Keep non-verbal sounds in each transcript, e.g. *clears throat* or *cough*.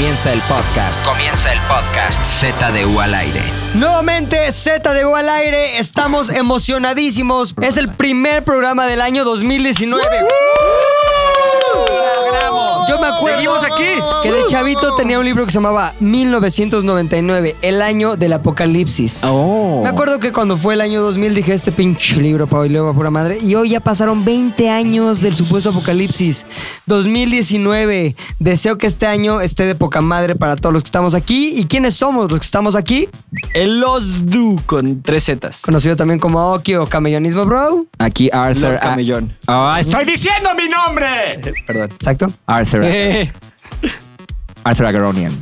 Comienza el podcast. Comienza el podcast. ZDU al aire. Nuevamente, Z de U al aire. Estamos emocionadísimos. Es el primer programa del año 2019. Yo me acuerdo Seguimos aquí. que de chavito tenía un libro que se llamaba 1999, el año del apocalipsis. Oh. Me acuerdo que cuando fue el año 2000 dije, este pinche libro, Pau, y luego pura madre. Y hoy ya pasaron 20 años del supuesto apocalipsis. 2019. Deseo que este año esté de poca madre para todos los que estamos aquí. ¿Y quiénes somos los que estamos aquí? El Los Du con tres Zetas. Conocido también como Aoki o Camellonismo Bro. Aquí Arthur. Lord Camellón. Ah, estoy diciendo mi nombre. Perdón. Exacto. Arthur. Arthur Agronian.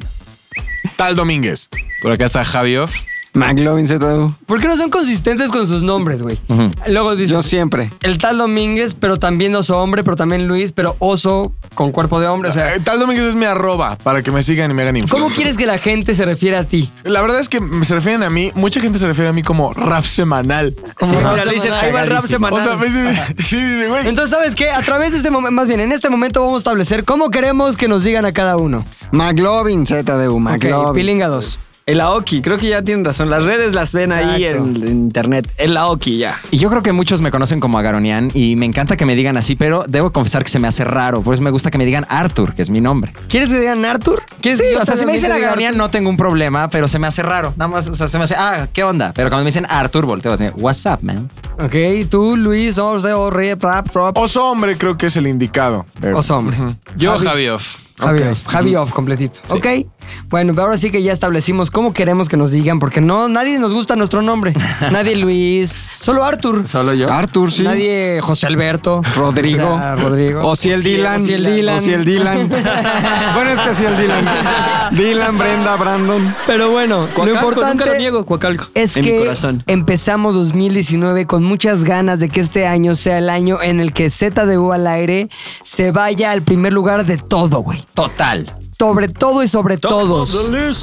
Tal Domínguez. Por acá está Javi Off. McLovin ZDU. ¿Por qué no son consistentes con sus nombres, güey? Ujú. Luego dices, Yo siempre. el tal Domínguez, pero también oso hombre, pero también Luis, pero oso con cuerpo de hombre. O sea, Eh, Tal Domínguez es mi arroba para que me sigan y me hagan ¿cómo influencer. quieres que la gente se refiere a ti? La verdad es que se refieren a mí, mucha gente se refiere a mí como rap semanal. Como Sí, rap mira, le dicen, semanal. ahí va el rap O sea, semanal. me dicen- sí, dice, güey. Entonces, ¿sabes qué? A través de este momento, más bien, en este momento vamos a establecer cómo queremos que nos digan a cada uno. McLovin ZDU. Ok, McLovin. Pilinga 2. El Aoki, creo que ya tienen razón. Las redes las ven ahí Exacto. en, en internet. El Aoki, ya. Y yo creo que muchos me conocen como Agaronian y me encanta que me digan así, pero debo confesar que se me hace raro. Por eso me gusta que me digan Arthur, que es mi nombre. ¿Quieres que digan Arthur? ¿Quieres Sí, o sea, si me dicen Agaronian no tengo un problema, pero se me hace raro. Nada más, o sea, se me hace, ah, ¿qué onda? Pero cuando me dicen Arthur, volteo, digo, what's up, man? Ok, tú, Luis, Orre, Rap, Rap. Oso hombre creo que es el indicado. Oso hombre. Yo, Javi- Javi Off. Javi off, Javi off completito. Ok. Bueno, ahora sí que ya establecimos cómo queremos que nos digan, porque no, nadie nos gusta nuestro nombre. *laughs* nadie Luis, solo Arthur. Solo yo. Arthur, sí. Nadie José Alberto. Rodrigo. O sea, Rodrigo. Ociel Dylan. Ociel Dylan. Ociel Dylan. *laughs* bueno, es que Ociel Dylan. Dylan, Brenda, Brandon. Pero bueno, lo Coacalco, importante nunca lo niego, Coacalco. es en que mi corazón. empezamos 2019 con muchas ganas de que este año sea el año en el que ZDU al aire se vaya al primer lugar de todo, güey. Total. Sobre todo y sobre todos.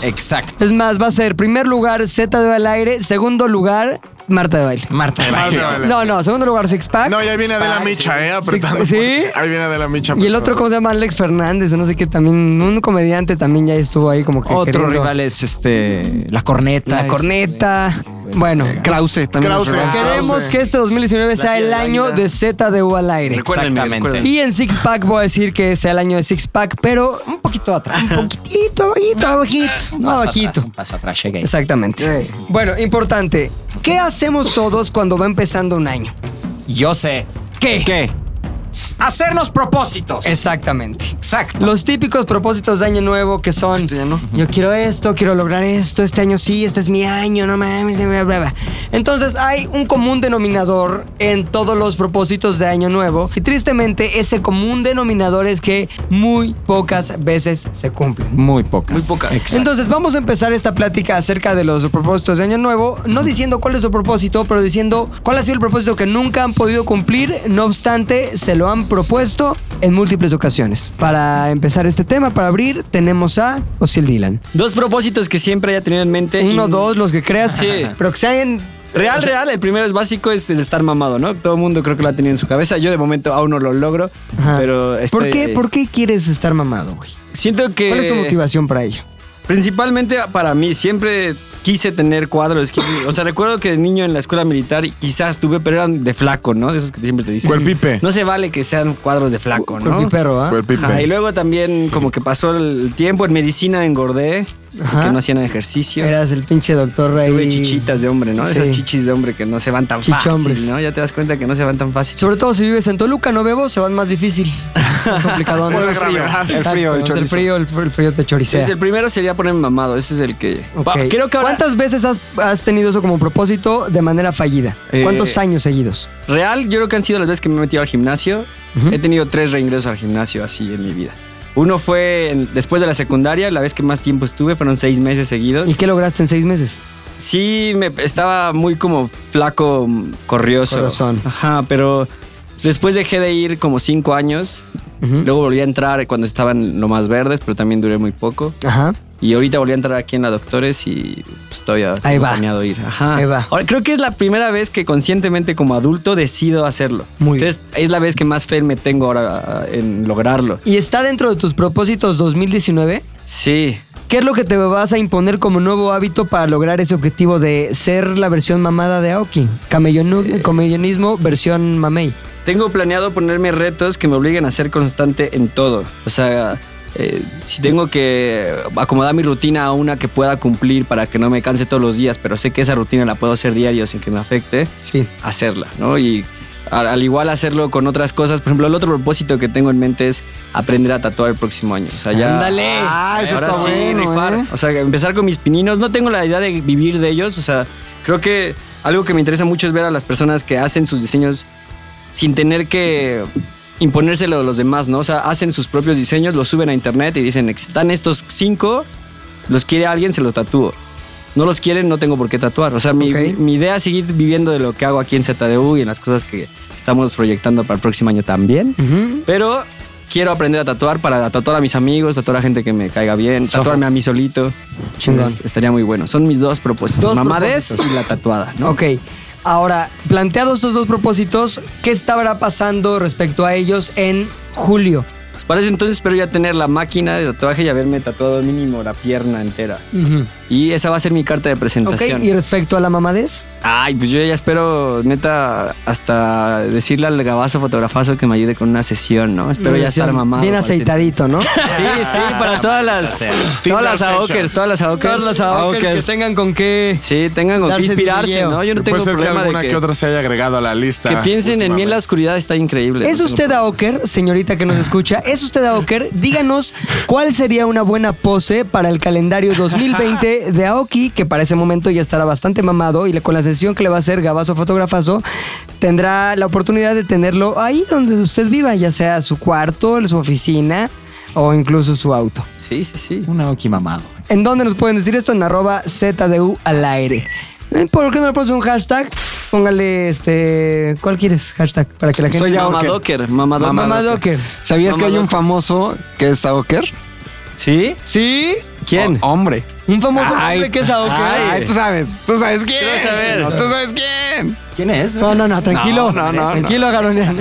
Exacto. Es más, va a ser primer lugar ZDU al aire, segundo lugar Marta de baile. Marta de Marta de baile. No, no, segundo lugar Six Pack. No, ya viene Adela Micha, ¿eh? Apretando. ¿Sí? Ahí viene Adela Micha. y el otro, ¿cómo se llama? Alex Fernández, no sé qué, también, un comediante también ya estuvo ahí como que Otro queriendo- rival es este, la corneta. La corneta. Bueno, Krause también. Krause. queremos que este 2019 sea el año de ZDU al aire. Recuérdenme, Exactamente. recuérdenme. Y en Six Pack voy a decir que sea el año de Six Pack, pero un poquito atrás. Un poquitito, bajito, bajito. Un No, paso bajito. atrás, un paso atrás, llegué. Exactamente. Bueno, importante. ¿Qué hacemos todos cuando va empezando un año? Yo sé. ¿Qué? ¿Qué? Hacernos propósitos. Exactamente. Exacto. Los típicos propósitos de año nuevo que son Este no. yo quiero esto, quiero lograr esto, este año sí, este es mi año, no mames, bla, bla, bla. Entonces hay un común denominador en todos los propósitos de año nuevo y tristemente ese común denominador es que muy pocas veces se cumplen. Muy pocas. Muy pocas. Exacto. Entonces vamos a empezar esta plática acerca de los propósitos de año nuevo, no diciendo cuál es su propósito, pero diciendo cuál ha sido el propósito que nunca han podido cumplir, no obstante se lo han propuesto en múltiples ocasiones. Para empezar este tema, para abrir, tenemos a Osiel Dylan. Dos propósitos que siempre haya tenido en mente. Uno, y- dos, los que creas, Sí. *laughs* pero que sean... Real, real, el primero es básico, es el estar mamado, ¿no? Todo el mundo creo que lo ha tenido en su cabeza. Yo de momento aún no lo logro, Ajá. pero ¿Por estoy- qué, ¿Por qué quieres estar mamado, güey? Siento que... ¿Cuál es tu motivación para ello? Principalmente para mí, siempre quise tener cuadros. o sea, recuerdo que de niño en la escuela militar quizás tuve, pero eran de flaco, ¿no? De esos que siempre te dicen. Cuerpipe. No se vale que sean cuadros de flaco, ¿no? Perro, ¿ah? Cuerpipe. Ajá, y luego también como que pasó el tiempo en medicina engordé. Que no hacía nada de ejercicio. Eras el pinche doctor ahí. Tuve chichitas de hombre, ¿no? Sí. Esas chichis de hombre que no se van tan Chichombres. fácil, ¿no? Ya te das cuenta que no se van tan fácil. Sobre todo si vives en Toluca, no bebo, se van más difícil. *laughs* Más complicado. ¿no? El frío. El frío, el frío, el, fr- el frío te choricea. Entonces, el primero sería ponerme mamado, ese es el que... Ok. Va, Creo que ahora... ¿Cuántas veces has, has tenido eso como propósito de manera fallida? Eh, ¿Cuántos años seguidos? Real, yo creo que han sido las veces que me he metido al gimnasio. He tenido tres reingresos al gimnasio así en mi vida. Uno fue después de la secundaria, la vez que más tiempo estuve, fueron seis meses seguidos. ¿Y qué lograste en seis meses? Sí, me, estaba muy como flaco, corrioso. Corazón. Ajá, pero después dejé de ir como cinco años. Luego volví a entrar cuando estaban lo más verdes, pero también duré muy poco. Ajá. Y ahorita volví a entrar aquí en la Doctores y pues todavía Ahí tengo va. planeado ir. Ajá. Ahí va. Ahora, creo que es la primera vez que conscientemente como adulto decido hacerlo. Muy bien. Entonces es la vez que más fe me tengo ahora ah, en lograrlo. ¿Y está dentro de tus propósitos 2019? Sí. ¿Qué es lo que te vas a imponer como nuevo hábito para lograr ese objetivo de ser la versión mamada de Aoki? Camellonu- Camellonismo versión mamey. Tengo planeado ponerme retos que me obliguen a ser constante en todo. O sea, eh, si tengo que acomodar mi rutina a una que pueda cumplir para que no me canse todos los días, pero sé que esa rutina la puedo hacer diario sin que me afecte, Sí. hacerla, ¿no? Y al, al igual hacerlo con otras cosas. Por ejemplo, el otro propósito que tengo en mente es aprender a tatuar el próximo año. O sea, ya... Ándale. Ah, eso Ahora está sí, bueno, rifar. ¿eh? O sea, empezar con mis pininos. No tengo la idea de vivir de ellos. O sea, creo que algo que me interesa mucho es ver a las personas que hacen sus diseños sin tener que imponérselo a los demás, ¿no? O sea, hacen sus propios diseños, los suben a internet y dicen, están estos cinco, los quiere alguien, se los tatúo. No los quieren, no tengo por qué tatuar. O sea, mi, Ok. mi- idea es seguir viviendo de lo que hago aquí en ZDU y en las cosas que estamos proyectando para el próximo año también. Ujú. Pero quiero aprender a tatuar para tatuar a mis amigos, tatuar a gente que me caiga bien, tatuarme a mí solito. Chingón. Entonces, estaría muy bueno. Son mis dos propósitos. Dos y la tatuada, ¿no? Ok. Ahora, planteados estos dos propósitos, ¿qué estará pasando respecto a ellos en julio? Pues para ese entonces espero ya tener la máquina de tatuaje y haberme tatuado mínimo la pierna entera. Y esa va a ser mi carta de Ok, presentación. y respecto a la mamadez, Ay, pues yo ya espero, neta, hasta decirle al gabazo fotografazo que me ayude con una sesión, ¿no? Espero ya estar mamado. Bien aceitadito, ¿no? Sí, sí, para todas las, todas las AOKers, todas las AOKers. Todas las que tengan con qué. Sí, tengan con qué inspirarse. ¿no? Yo no tengo Puede ser que problema alguna de que... que, otra se haya agregado a la lista. que piensen en mí en la oscuridad, está increíble. ¿Es No usted Aoker, señorita que nos escucha? ¿Es usted Aoker? Díganos cuál sería una buena pose para el calendario *laughs* 2020 de Aoki, que para ese momento ya estará bastante mamado y le- con la sesión que le va a hacer Gabazo Fotografazo, tendrá la oportunidad de tenerlo ahí donde usted viva, ya sea su cuarto, su oficina o incluso su auto. Sí, sí, sí. Un Aoki mamado. ¿En dónde nos pueden decir esto? En arroba ZDU al aire. Eh, ¿Por qué no le pones un hashtag? Póngale este. ¿Cuál quieres? Hashtag. Para que la gente. Soy Mamadoker, mamadoker. Mamadoker. ¿Sabías que hay un famoso que es Aoker? ¿Sí? ¿Sí? ¿Quién? O- hombre. Un famoso Ay, hombre que es. Ay, tú sabes. Tú sabes quién. Quiero saber. No, tú sabes quién. ¿Quién es? No, no, no, tranquilo. No, no, no, tranquilo, Garonian.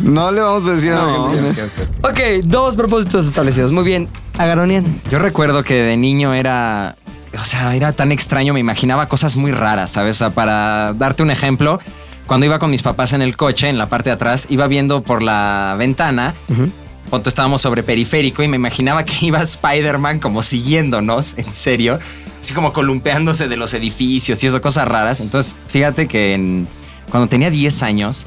No le vamos a decir a No. quién es. ok, dos propósitos establecidos. Muy bien. Agaronian. Yo recuerdo que de niño era. O sea, era tan extraño, me imaginaba cosas muy raras, ¿sabes? O sea, para darte un ejemplo, cuando iba con mis papás en el coche, en la parte de atrás, iba viendo por la ventana. Ponto, estábamos sobre periférico y me imaginaba que iba Spider-Man como siguiéndonos, en serio, así como columpeándose de los edificios y eso, cosas raras. Entonces, fíjate que cuando tenía 10 años,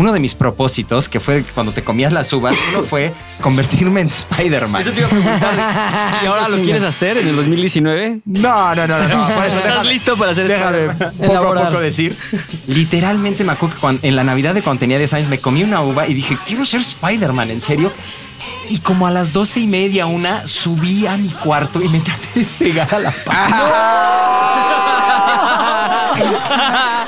uno de mis propósitos, que fue cuando te comías las uvas, uno *laughs* fue convertirme en Spider-Man. Eso te iba a preguntar. *laughs* ¿Y ahora lo quieres hacer en el 2019? No, no, no, no. no. Por eso ¿Estás déjame- listo para hacer Déjame esto? poco a poco decir. Literalmente me acuerdo que cuando- en la Navidad de cuando tenía 10 años me comí una uva y dije, quiero ser Spider-Man, en serio. Y como a las doce y media, una, subí a mi cuarto y me traté de pegar a la *laughs* pared. Encima,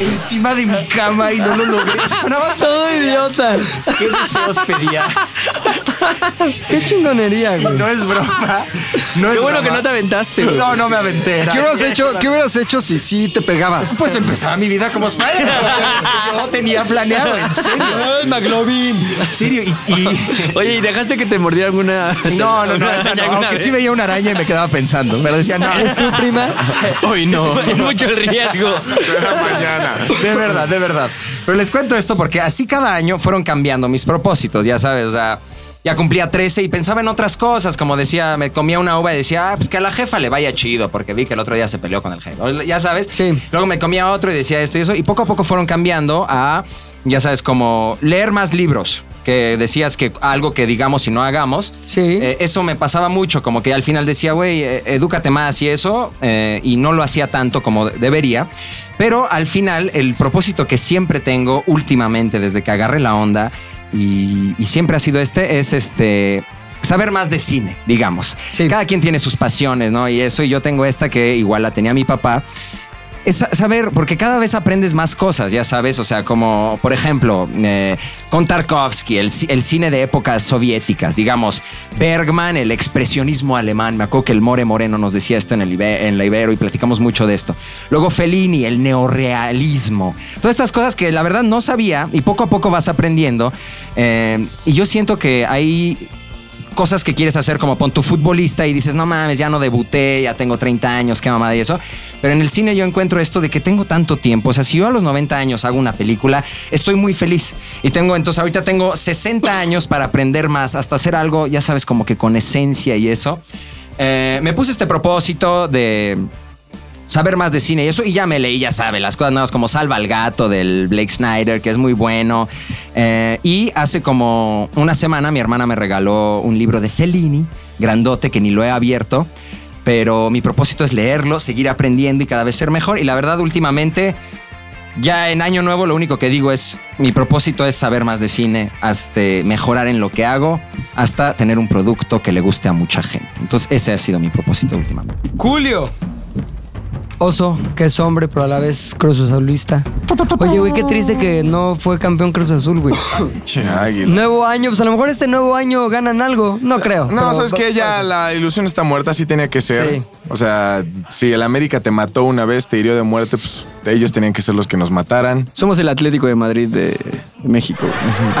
*laughs* encima de mi cama y no lo logré. *laughs* Todo idiota. ¿Qué deseos pedía? *laughs* Qué chingonería, güey. No es broma. No Qué es bueno que no te aventaste, güey. No, no me aventé. era- ¿Qué hubieras hecho, ¿Qué hubieras hecho si sí te pegabas? Pues empezaba mi vida como Spider-Man. Yo tenía planeado, en serio. *laughs* Ay, McLovin. En serio. Y, y- *laughs* Oye, ¿y dejaste que te mordiera alguna... no, no, no. alguna esa araña no, alguna Aunque vez? sí veía una araña y me quedaba pensando. Pero decía, no. ¿Es tu prima? Hoy no. Es mucho el riesgo. Será mañana. De verdad, de verdad. Pero les cuento esto porque así cada año fueron cambiando mis propósitos, ya sabes, o sea, ya cumplía 13 y pensaba en otras cosas, como decía, me comía una uva y decía, ah, pues que a la jefa le vaya chido, porque vi que el otro día se peleó con el jefe, ya sabes. Sí. Luego me comía otro y decía esto y eso, y poco a poco fueron cambiando a, ya sabes, como leer más libros, que decías que algo que digamos y no hagamos. Sí. Eh, eso me pasaba mucho, como que al final decía, güey, eh, edúcate más y eso, eh, y no lo hacía tanto como de- debería. Pero al final, el propósito que siempre tengo últimamente, desde que agarré la onda, y, y siempre ha sido este, es este. Saber más de cine, digamos. Sí. Cada quien tiene sus pasiones, ¿no? Y eso, y yo tengo esta que igual la tenía mi papá. Es sa- saber, porque cada vez aprendes más cosas, ya sabes, o sea, como por ejemplo, eh, con Tarkovsky, el, el cine de épocas soviéticas, digamos, Bergman, el expresionismo alemán, me acuerdo que el More Moreno nos decía esto en, el la Ibero y platicamos mucho de esto. Luego Fellini, el neorrealismo, todas estas cosas que la verdad no sabía y poco a poco vas aprendiendo. eh, y yo siento que hay cosas que quieres hacer como pon tu futbolista y dices, no mames, ya no debuté, ya tengo 30 años, qué mamada y eso. Pero en el cine yo encuentro esto de que tengo tanto tiempo. O sea, si yo a los 90 años hago una película, estoy muy feliz. Y tengo, entonces ahorita tengo 60 años para aprender más, hasta hacer algo, ya sabes, como que con esencia y eso. Eh, me puse este propósito de saber más de cine y eso, y ya me leí, ya sabe, las cosas nuevas como Salva al Gato del Blake Snyder, que es muy bueno. Eh, y hace como una semana mi hermana me regaló un libro de Fellini, grandote, que ni lo he abierto. Pero mi propósito es leerlo, seguir aprendiendo y cada vez ser mejor. Y la verdad, últimamente, ya en Año Nuevo, lo único que digo es: mi propósito es saber más de cine, hasta mejorar en lo que hago, hasta tener un producto que le guste a mucha gente. Entonces, ese ha sido mi propósito últimamente. Julio. Oso, que es hombre, pero a la vez Cruz Azulista. Oye, güey, qué triste que no fue campeón Cruz Azul, güey. *coughs* Che, águila. Nuevo año, pues a lo mejor este nuevo año ganan algo. No creo. No, pero- sabes que ya la ilusión está muerta, así tenía que ser. Sí. O sea, si el América te mató una vez, te hirió de muerte, pues ellos tenían que ser los que nos mataran. Somos el Atlético de Madrid de México.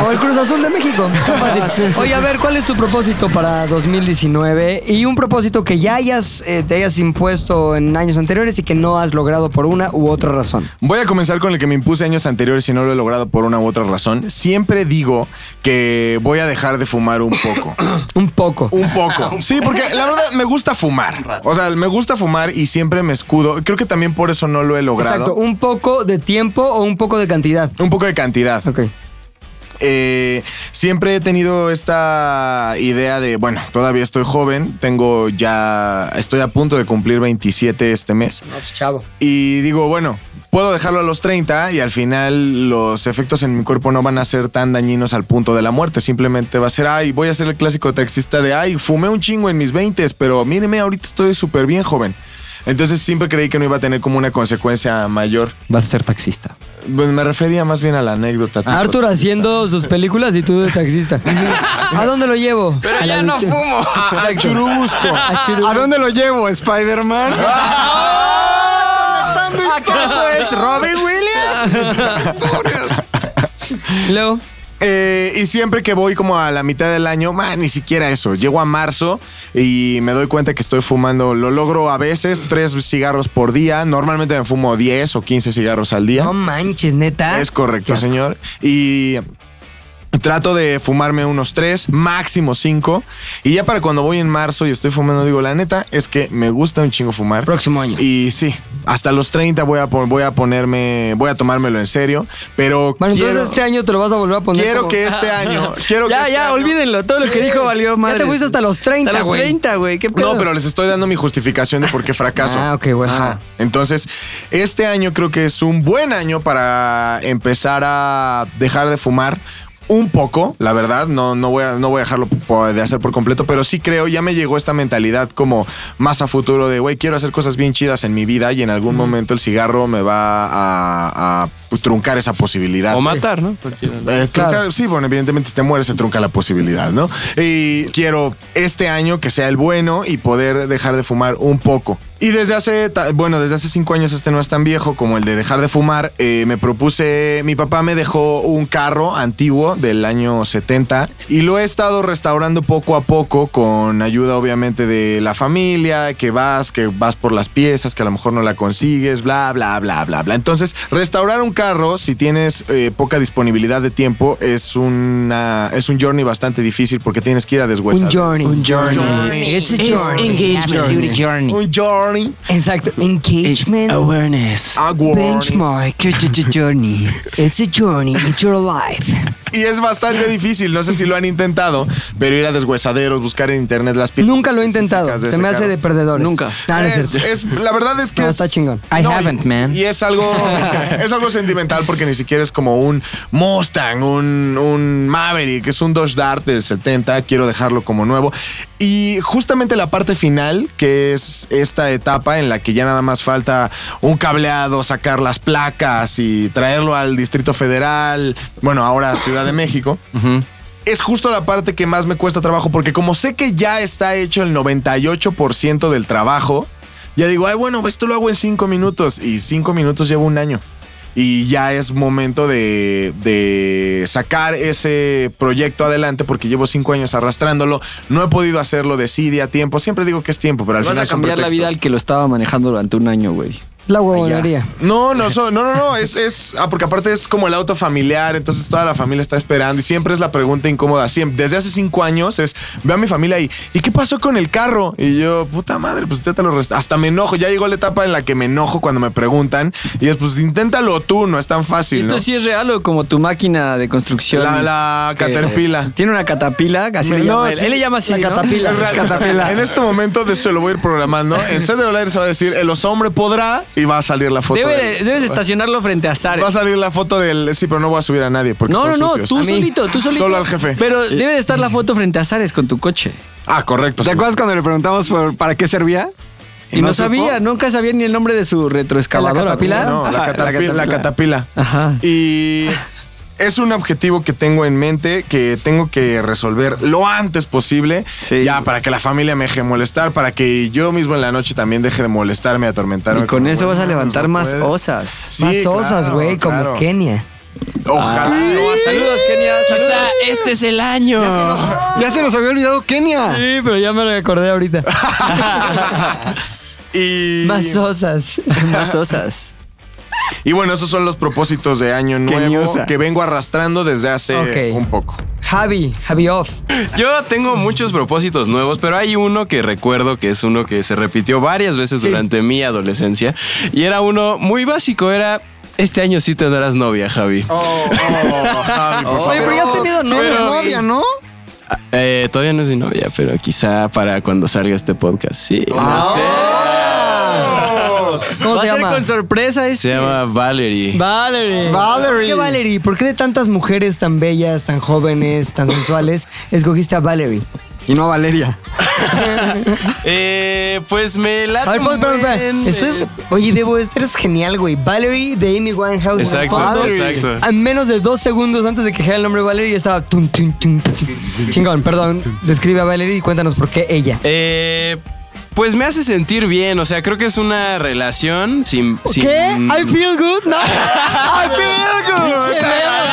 O el Cruz Azul de México. *laughs* Oye, a ver, ¿cuál es tu propósito para 2019? Y un propósito que ya hayas, eh, te hayas impuesto en años anteriores y que no has logrado por una u otra razón. Voy a comenzar con el que me impuse años anteriores y no lo he logrado por una u otra razón. Siempre digo que voy a dejar de fumar un poco. *clears throat* Un poco. Un poco. *laughs* Sí, porque la verdad me gusta fumar. O sea, me gusta fumar y siempre me escudo. Creo que también por eso no lo he logrado. Exacto. ¿Un poco de tiempo o un poco de cantidad? Un poco de cantidad. Ok. Eh, siempre he tenido esta idea de, bueno, todavía estoy joven, tengo ya, estoy a punto de cumplir 27 este mes. No, pues chavo. Y digo, bueno, puedo dejarlo a los 30 y al final los efectos en mi cuerpo no van a ser tan dañinos al punto de la muerte. Simplemente va a ser, ay, voy a ser el clásico taxista de, ay, fumé un chingo en mis 20, pero míreme, ahorita estoy súper bien joven. Entonces siempre creí que no iba a tener como una consecuencia mayor. Vas a ser taxista. Pues me refería más bien a la anécdota. tipo- Arthur haciendo sus películas y tú de taxista. *laughs* ¿A dónde lo llevo? Pero A ya la no lucha. fumo. A, a Churubusco. A Churubusco. ¿A dónde lo llevo, Spider-Man? *laughs* ¿Acaso es Robin Williams? *laughs* Luego. Eh, y siempre que voy como a la mitad del año, man, ni siquiera eso. Llego a marzo y me doy cuenta que estoy fumando. Lo logro a veces, tres cigarros por día. Normalmente me fumo 10 o 15 cigarros al día. No manches, neta. Es correcto, señor. Y trato de fumarme unos tres, máximo cinco. Y ya para cuando voy en marzo y estoy fumando, digo, la neta es que me gusta un chingo fumar. Próximo año. Y sí, hasta los 30 voy a, voy a ponerme, voy a tomármelo en serio. Pero Bueno, quiero, entonces este año te lo vas a volver a poner. quiero como- que *laughs* este año. Quiero que Ya, este ya, año- olvídenlo. Todo lo que dijo valió madre. *laughs* Ya te fuiste hasta los 30, Hasta los güey. 30, güey. ¿Qué pedo? No, pero les estoy dando mi justificación de por qué *laughs* fracaso. Ah, ok, bueno. Ajá. Entonces, este año creo que es un buen año para empezar a dejar de fumar. Un poco, la verdad, no, no, voy a, no voy a dejarlo de hacer por completo, pero sí creo, ya me llegó esta mentalidad como más a futuro de, güey, quiero hacer cosas bien chidas en mi vida y en algún momento el cigarro me va a, a truncar esa posibilidad. O matar, ¿no? Truncar- Claro. Sí, bueno, evidentemente si te mueres se trunca la posibilidad, ¿no? Y quiero este año que sea el bueno y poder dejar de fumar un poco. Y desde hace, ta- bueno, desde hace cinco años este no es tan viejo como el de dejar de fumar. eh, me propuse, mi papá me dejó un carro antiguo del año 70 y lo he estado restaurando poco a poco con ayuda obviamente de la familia, que vas, que vas por las piezas, que a lo mejor no la consigues, bla, bla, bla, bla, bla. Entonces, restaurar un carro, si tienes eh, poca disponibilidad de tiempo, es, una, es un journey bastante difícil porque tienes que ir a deshuesar. Un journey. Un journey. Journey. It's a It's journey. engagement. Journey. Un journey. Exacto. Engagement. Awareness. Awareness. Benchmark. Journey. It's a journey. It's your life. Y es bastante difícil. No sé si lo han intentado, pero ir a deshuesaderos, buscar en internet las piezas. Nunca lo he intentado. Se me hace carro. de perdedores. Nunca. Ah, no es Es- cierto. es- la verdad es que No, es- está chingón. I No, haven't, y- man. Y es algo, *laughs* es algo sentimental porque ni siquiera es como un Mustang, un, un Maverick, es un Dodge Dart del 70. Quiero dejarlo como nuevo. Y justamente la parte final, que es esta etapa en la que ya nada más falta un cableado, sacar las placas y traerlo al Distrito Federal, bueno, ahora Ciudad de México es justo la parte que más me cuesta trabajo, porque como sé que ya está hecho el 98% del trabajo, ya digo, ay, bueno, esto lo hago en cinco minutos, y cinco minutos llevo un año. Y ya es momento de, de sacar ese proyecto adelante porque llevo cinco años arrastrándolo. No he podido hacerlo de sí, de a tiempo. Siempre digo que es tiempo, pero al Vas final a son cambiar la vida al que lo estaba manejando durante un año, güey. La huevonería. No, no, so- no, no, no, es, es, ah, porque aparte es como el auto familiar, entonces toda la familia está esperando y siempre es la pregunta incómoda, siempre, desde hace cinco años es, veo a mi familia y, ¿y qué pasó con el carro? Y yo, puta madre, pues ya te lo rest- hasta me enojo, ya llegó la etapa en la que me enojo cuando me preguntan y es, pues inténtalo tú, no es tan ¿Y fácil, esto ¿no? sí es real o como tu máquina de construcción? La, la. Tiene una catapila, así le No, llama él. sí. Él le llama así, La ¿no? catapila. Es real, catapila. En este momento de se lo voy a ir programando. En set de Aire se va a decir, el oso hombre podrá y va a salir la foto. Debe del- de- debes de estacionarlo frente a Zares. Va a salir la foto del. Sí, pero no voy a subir a nadie porque No, son no, no, tú A solito, tú solito. Solo al jefe. Pero debe de estar la foto frente a Zares con tu coche. Ah, correcto. ¿Te sí. acuerdas cuando le preguntamos por, para qué servía? Y no, supo? sabía, nunca sabía ni el nombre de su retroexcavadora. ¿La catapila? No, la, Ajá, la catapi- la catapila. catapila. Ajá. Y *laughs* es un objetivo que tengo en mente que tengo que resolver lo antes posible. Sí. Ya, para que la familia me deje de molestar, para que yo mismo en la noche también deje de molestarme, atormentarme. Y con eso vas a levantar no más puedes. osas. Sí, Más osas, claro, güey, como. Kenia. Ojalá. Saludos, Kenia. Saludos. este es el año. Ya se nos había olvidado Kenia. Sí, pero ya me recordé ahorita. *laughs* Y, Más osas. Más osas. Y bueno, esos son los propósitos de año nuevo que vengo arrastrando desde hace un poco. Javi, Javi off. Yo tengo muchos propósitos nuevos, pero hay uno que recuerdo que es uno que se repitió varias veces Sí. durante mi adolescencia y era uno muy básico, era este año sí tendrás novia, Javi. Oh, Javi, por *laughs* Oye, pero ya has tenido novia. novia, ¿no? Eh, todavía no es mi novia, pero quizá para cuando salga este podcast, sí. ¿Cómo Va se a ser llama? con sorpresa este. Se llama Valerie. Valerie. Valerie. ¿Por qué Valerie? ¿Por qué de tantas mujeres tan bellas, tan jóvenes, tan sensuales, escogiste a Valerie? Y no a Valeria. *laughs* Eh, pues me late A ver, un espera, espera, espera. buen, Esto es... eh, Oye, Bebo, este eres genial, güey. Valerie de Amy Winehouse. Exacto, fondo. exacto. A menos de dos segundos antes de que dijera el nombre de Valerie, ya estaba... tun, tun, tun, tun. Chingón, perdón. Describe a Valerie y cuéntanos por qué ella. Eh, pues me hace sentir bien, o sea, creo que es una relación sin... sin- ¿Qué? I feel good, ¿no? *laughs* I feel good. Pinche Bebo.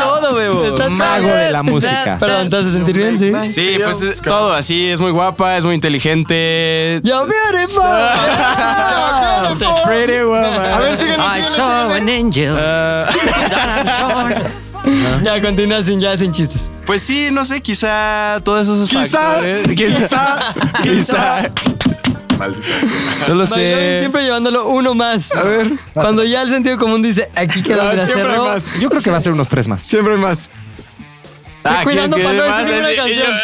Todo, bebo. Estás Mago de la música. Perdón, ¿te hace sentir bien? Sí. Sí, pues es todo así, es muy guapa, es muy inteligente. Yo *laughs* beautiful. Pretty woman. A ver, síguenos, I saw an angel. *laughs* *laughs* Ya, continúa sin, ya sin chistes. Pues sí, no sé, quizá todos esos Quizá, factores. *laughs* quizá, quizá. Maldita sea. Solo sé. siempre llevándolo uno más. A ver. Cuando ya el sentido común dice, aquí quedó Ah, el siempre hay cerró. más. Yo creo que va a ser unos tres más. Siempre hay más. Ah, cuidando ¿quién para no decir más? ninguna Así, y yo, canción.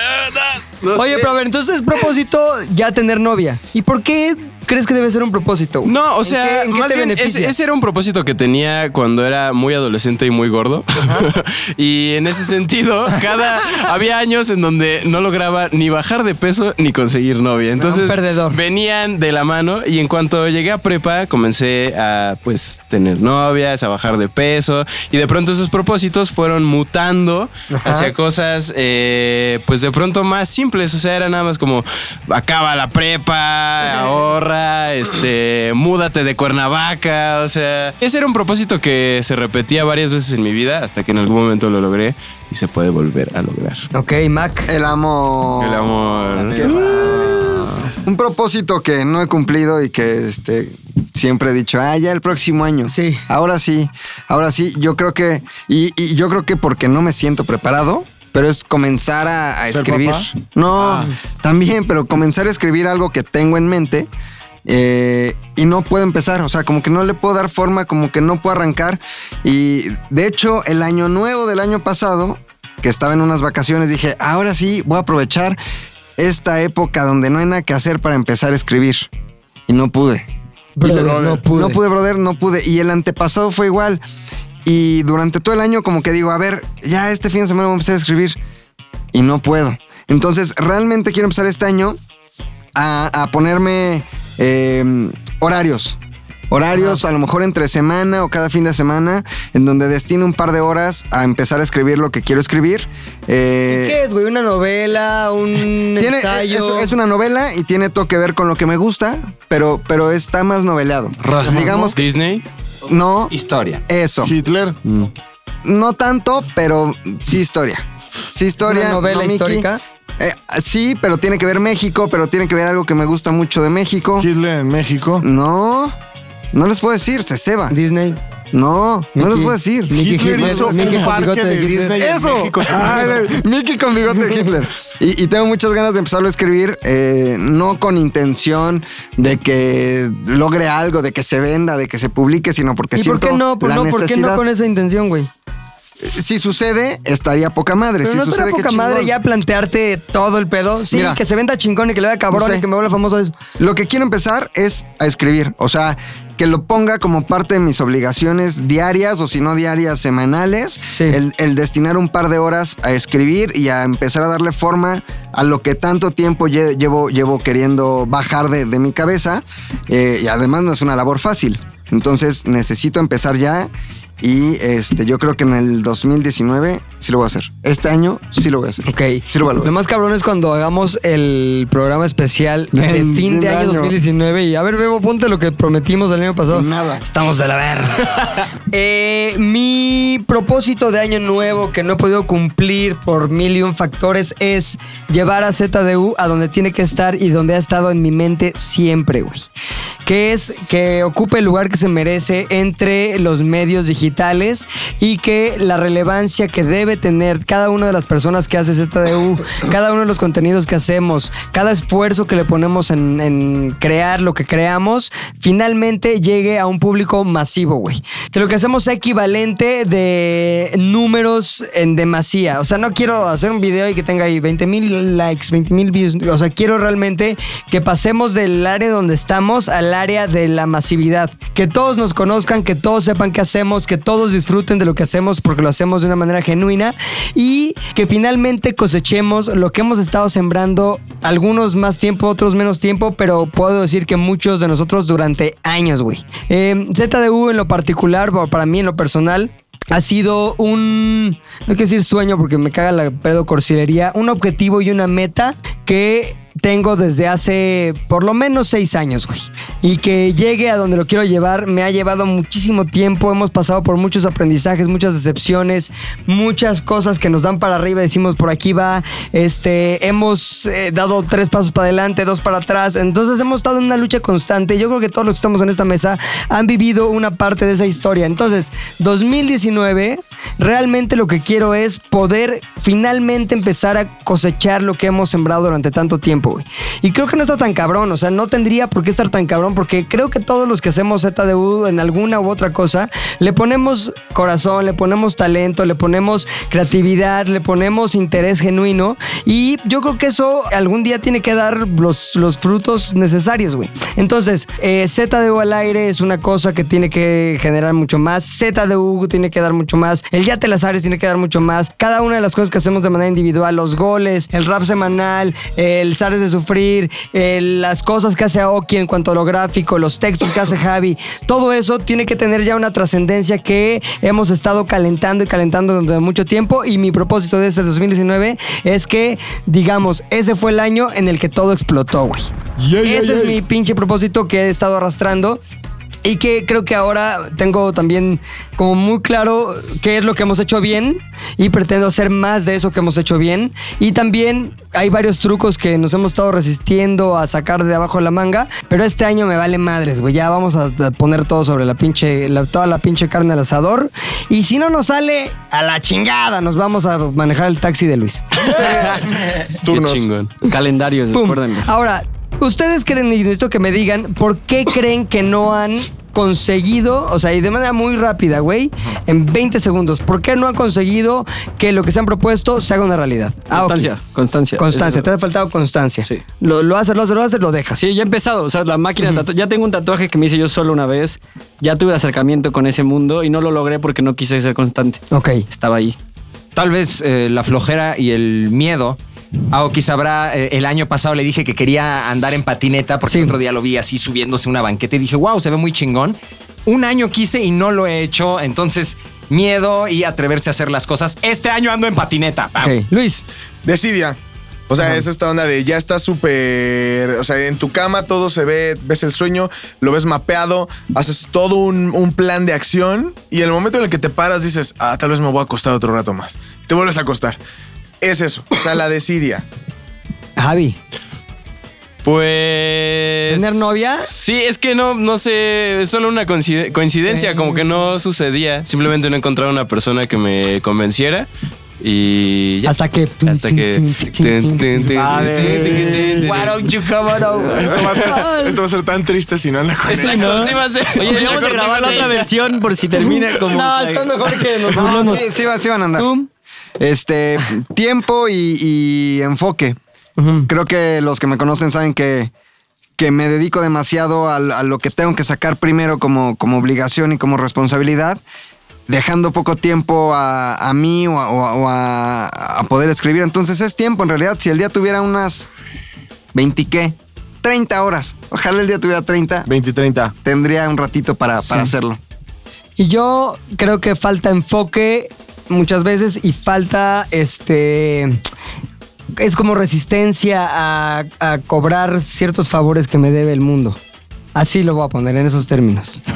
No, no Oye, sé. pero a ver, entonces propósito ya tener novia. ¿Y por qué crees que debe ser un propósito? No, o ¿En sea, qué- más bien, ese, ese era un propósito que tenía cuando era muy adolescente y muy gordo. *laughs* y en ese sentido, cada había años en donde no lograba ni bajar de peso ni conseguir novia. Entonces, perdedor. venían de la mano y en cuanto llegué a prepa comencé a pues tener novias, a bajar de peso y de pronto esos propósitos fueron mutando Ajá. hacia cosas eh, pues de pronto más simples, o sea, era nada más como acaba la prepa, ahorra, este, múdate de Cuernavaca, o sea, ese era un propósito que se repetía varias veces en mi vida hasta que en algún momento lo logré y se puede volver a lograr. Ok, Mac. El amor. El amor. Un propósito que no he cumplido y que este siempre he dicho, ah, ya el próximo año. Sí. Ahora sí, ahora sí, yo creo que, y, y yo creo que porque no me siento preparado, pero es comenzar a, a ¿Ser escribir. papá? No, también, pero comenzar a escribir algo que tengo en mente. eh, y no puedo empezar, o sea, como que no le puedo dar forma, como que no puedo arrancar. Y de hecho, el año nuevo del año pasado, que estaba en unas vacaciones, dije, ahora sí, voy a aprovechar esta época donde no hay nada que hacer para empezar a escribir. Y no pude. Brother, Y- no pude. No pude, brother, no pude. Y el antepasado fue igual. Y durante todo el año como que digo, a ver, ya este fin de semana voy a empezar a escribir. Y no puedo. Entonces, realmente quiero empezar este año a, a ponerme eh, horarios. Horarios, a lo mejor entre semana o cada fin de semana, en donde destine un par de horas a empezar a escribir lo que quiero escribir. Eh, ¿Qué es, güey? ¿Una novela? ¿Un *laughs* tiene, ensayo? es, es una novela y tiene todo que ver con lo que me gusta, pero, pero está más novelado. Rasmus, Digamos que Disney. No, Historia. eso. Hitler. No tanto, pero sí historia. Sí historia. ¿Una novela no histórica? Eh, sí, pero tiene que ver México, pero tiene que ver algo que me gusta mucho de México. Hitler en México. No, no les puedo decir, se ceba. Disney. No, no les Mickey. puedo decir. Mickey Hitler Hitler, hizo Mickey un parque de Hitler. Disney en Eso. México. sin Ah. *laughs* Mickey con bigote de Hitler. Y, y tengo muchas ganas de empezarlo a escribir, eh, no con intención de que logre algo, de que se venda, de que se publique, sino porque ¿Y por siento qué no? Pues la no, ¿por qué no con esa intención, güey? Si sucede, estaría poca madre. Pero si no sucede, poca madre ya plantearte todo el pedo. Sí, Mira. que se venda chingón y que le vaya cabrón No sé. y que me vuelva famoso. Es... Lo que quiero empezar es a escribir. O sea, que lo ponga como parte de mis obligaciones diarias o si no diarias, semanales. Sí. El, el destinar un par de horas a escribir y a empezar a darle forma a lo que tanto tiempo lle- llevo, llevo queriendo bajar de, de mi cabeza. Eh, y además no es una labor fácil. Entonces necesito empezar ya. Y este, yo creo que en el 2019 sí lo voy a hacer. Este año sí lo voy a hacer. Ok. Sí lo voy a. Lo más cabrón es cuando hagamos el programa especial de fin de año. 2019. Y a ver, Bebo, ponte lo que prometimos el año pasado. Nada. Estamos de la verga. *laughs* Eh, mi propósito de año nuevo que no he podido cumplir por mil y un factores es llevar a ZDU a donde tiene que estar y donde ha estado en mi mente siempre, güey. Que es que ocupe el lugar que se merece entre los medios digitales y que la relevancia que debe tener cada una de las personas que hace ZDU, cada uno de los contenidos que hacemos, cada esfuerzo que le ponemos en, crear lo que creamos, finalmente llegue a un público masivo, güey. Que lo que hacemos es equivalente de números en demasía. O sea, no quiero hacer un video y que tenga ahí 20 mil likes, 20 mil views. O sea, quiero realmente que pasemos del área donde estamos al área de la masividad. Que todos nos conozcan, que todos sepan qué hacemos, que todos disfruten de lo que hacemos porque lo hacemos de una manera genuina y que finalmente cosechemos lo que hemos estado sembrando, algunos más tiempo, otros menos tiempo, pero puedo decir que muchos de nosotros durante años, güey. Eh, ZDU en lo particular, para mí en lo personal, ha sido un, no quiero decir sueño porque me caga la pedo corsilería, un objetivo y una meta que tengo desde hace por lo menos seis años, güey. Y que llegue a donde lo quiero llevar me ha llevado muchísimo tiempo. Hemos pasado por muchos aprendizajes, muchas decepciones, muchas cosas que nos dan para arriba. Decimos por aquí va. Este, hemos eh, dado tres pasos para adelante, dos para atrás. Entonces hemos estado en una lucha constante. Yo creo que todos los que estamos en esta mesa han vivido una parte de esa historia. Entonces, 2019, realmente lo que quiero es poder finalmente empezar a cosechar lo que hemos sembrado durante tanto tiempo, Y creo que no está tan cabrón, o sea, no tendría por qué estar tan cabrón, porque creo que todos los que hacemos ZDU en alguna u otra cosa, le ponemos corazón, le ponemos talento, le ponemos creatividad, le ponemos interés genuino, y yo creo que eso algún día tiene que dar los, los frutos necesarios, güey. Entonces, eh, ZDU al aire es una cosa que tiene que generar mucho más, ZDU tiene que dar mucho más, el Ya te las Ares tiene que dar mucho más, cada una de las cosas que hacemos de manera individual, los goles, el rap semanal, el De Sufrir, el- las cosas que hace Aoki en cuanto a lo gráfico, los textos que hace Javi, todo eso tiene que tener ya una trascendencia que hemos estado calentando y calentando durante mucho tiempo y mi propósito de este 2019 es que, digamos, ese fue el año en el que todo explotó, güey. Ese es mi pinche propósito que he estado arrastrando. Y que creo que ahora tengo también como muy claro qué es lo que hemos hecho bien y pretendo hacer más de eso que hemos hecho bien. Y también hay varios trucos que nos hemos estado resistiendo a sacar de abajo de la manga, pero este año me vale madres, güey. Ya vamos a poner todo sobre la pinche, la- toda la pinche carne al asador. Y si no nos sale, a la chingada, nos vamos a manejar el taxi de Luis. *laughs* Chingón. Calendarios. Ahora, Ustedes creen, y necesito que me digan, ¿por qué creen que no han conseguido, o sea, y de manera muy rápida, güey, en 20 segundos, ¿por qué no han conseguido que lo que se han propuesto se haga una realidad? Ah. Constancia, constancia. Constancia, Eso- te ha faltado constancia. Sí. Lo, lo haces, lo haces, lo haces, lo dejas. Sí, ya he empezado. O sea, la máquina de tatu- Ya tengo un tatuaje que me hice yo solo una vez. Ya tuve acercamiento con ese mundo y no lo logré porque no quise ser constante. Ok. Estaba ahí. Tal vez eh, la flojera y el miedo. Aoki sabrá, eh, el año pasado le dije que quería andar en patineta porque Sí. el otro día lo vi así subiéndose una banqueta y dije, wow, se ve muy chingón. Un año quise y no lo he hecho, entonces miedo y atreverse a hacer las cosas. Este año ando en patineta. Luis. Decidia. O sea, es esta onda de ya está súper. O sea, en tu cama todo se ve, ves el sueño, lo ves mapeado, haces todo un, un plan de acción y en el momento en el que te paras dices, ah, tal vez me voy a acostar otro rato más. Y te vuelves a acostar. Es eso. O sea, la decidia. Javi. Pues. ¿Tener novia? Sí, es que no, no sé, es solo una coincide- coincidencia, como que no sucedía. Simplemente no encontraba una persona que me convenciera y ya. Hasta que. Hasta que. Why don't you come on over? *laughs* Esto va, a ser, esto va a ser tan triste si no anda con él. Exacto, sí va a ser. Oye, deberíamos de grabar la otra versión por si termina como. *laughs* No, está mejor que nos No, sí, sí van a andar. Este, tiempo y, y enfoque. Creo que los que me conocen saben que, que me dedico demasiado a, a lo que tengo que sacar primero como, como obligación y como responsabilidad, dejando poco tiempo a, a mí o, a, o a- o a- a poder escribir. Entonces es tiempo, en realidad. Si el día tuviera unas 20 qué, 30 horas. Ojalá el día tuviera 30. 20 y 30. Tendría un ratito para, para hacerlo. Y yo creo que falta enfoque muchas veces y falta este. Es como resistencia a, a cobrar ciertos favores que me debe el mundo. Así lo voy a poner en esos términos. *laughs*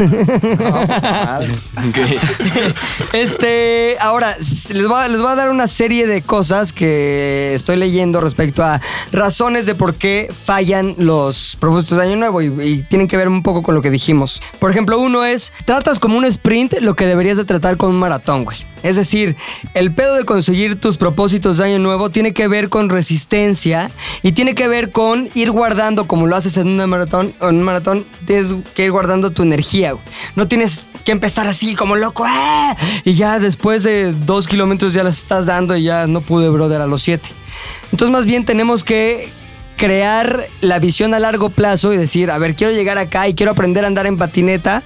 Este, ahora, les voy, a, les voy a dar una serie de cosas que estoy leyendo respecto a razones de por qué fallan los propósitos de Año Nuevo y, y tienen que ver un poco con lo que dijimos. Por ejemplo, uno es, tratas como un sprint lo que deberías de tratar como un maratón, güey. Es decir, el pedo de conseguir tus propósitos de Año Nuevo tiene que ver con resistencia y tiene que ver con ir guardando, como lo haces en maratón, en un maratón, tienes que ir guardando tu energía. No tienes que empezar así como loco, ¡ah! y ya después de dos kilómetros ya las estás dando y ya no pude, brother, a los siete. Entonces, más bien tenemos que crear la visión a largo plazo y decir, a ver, quiero llegar acá y quiero aprender a andar en patineta,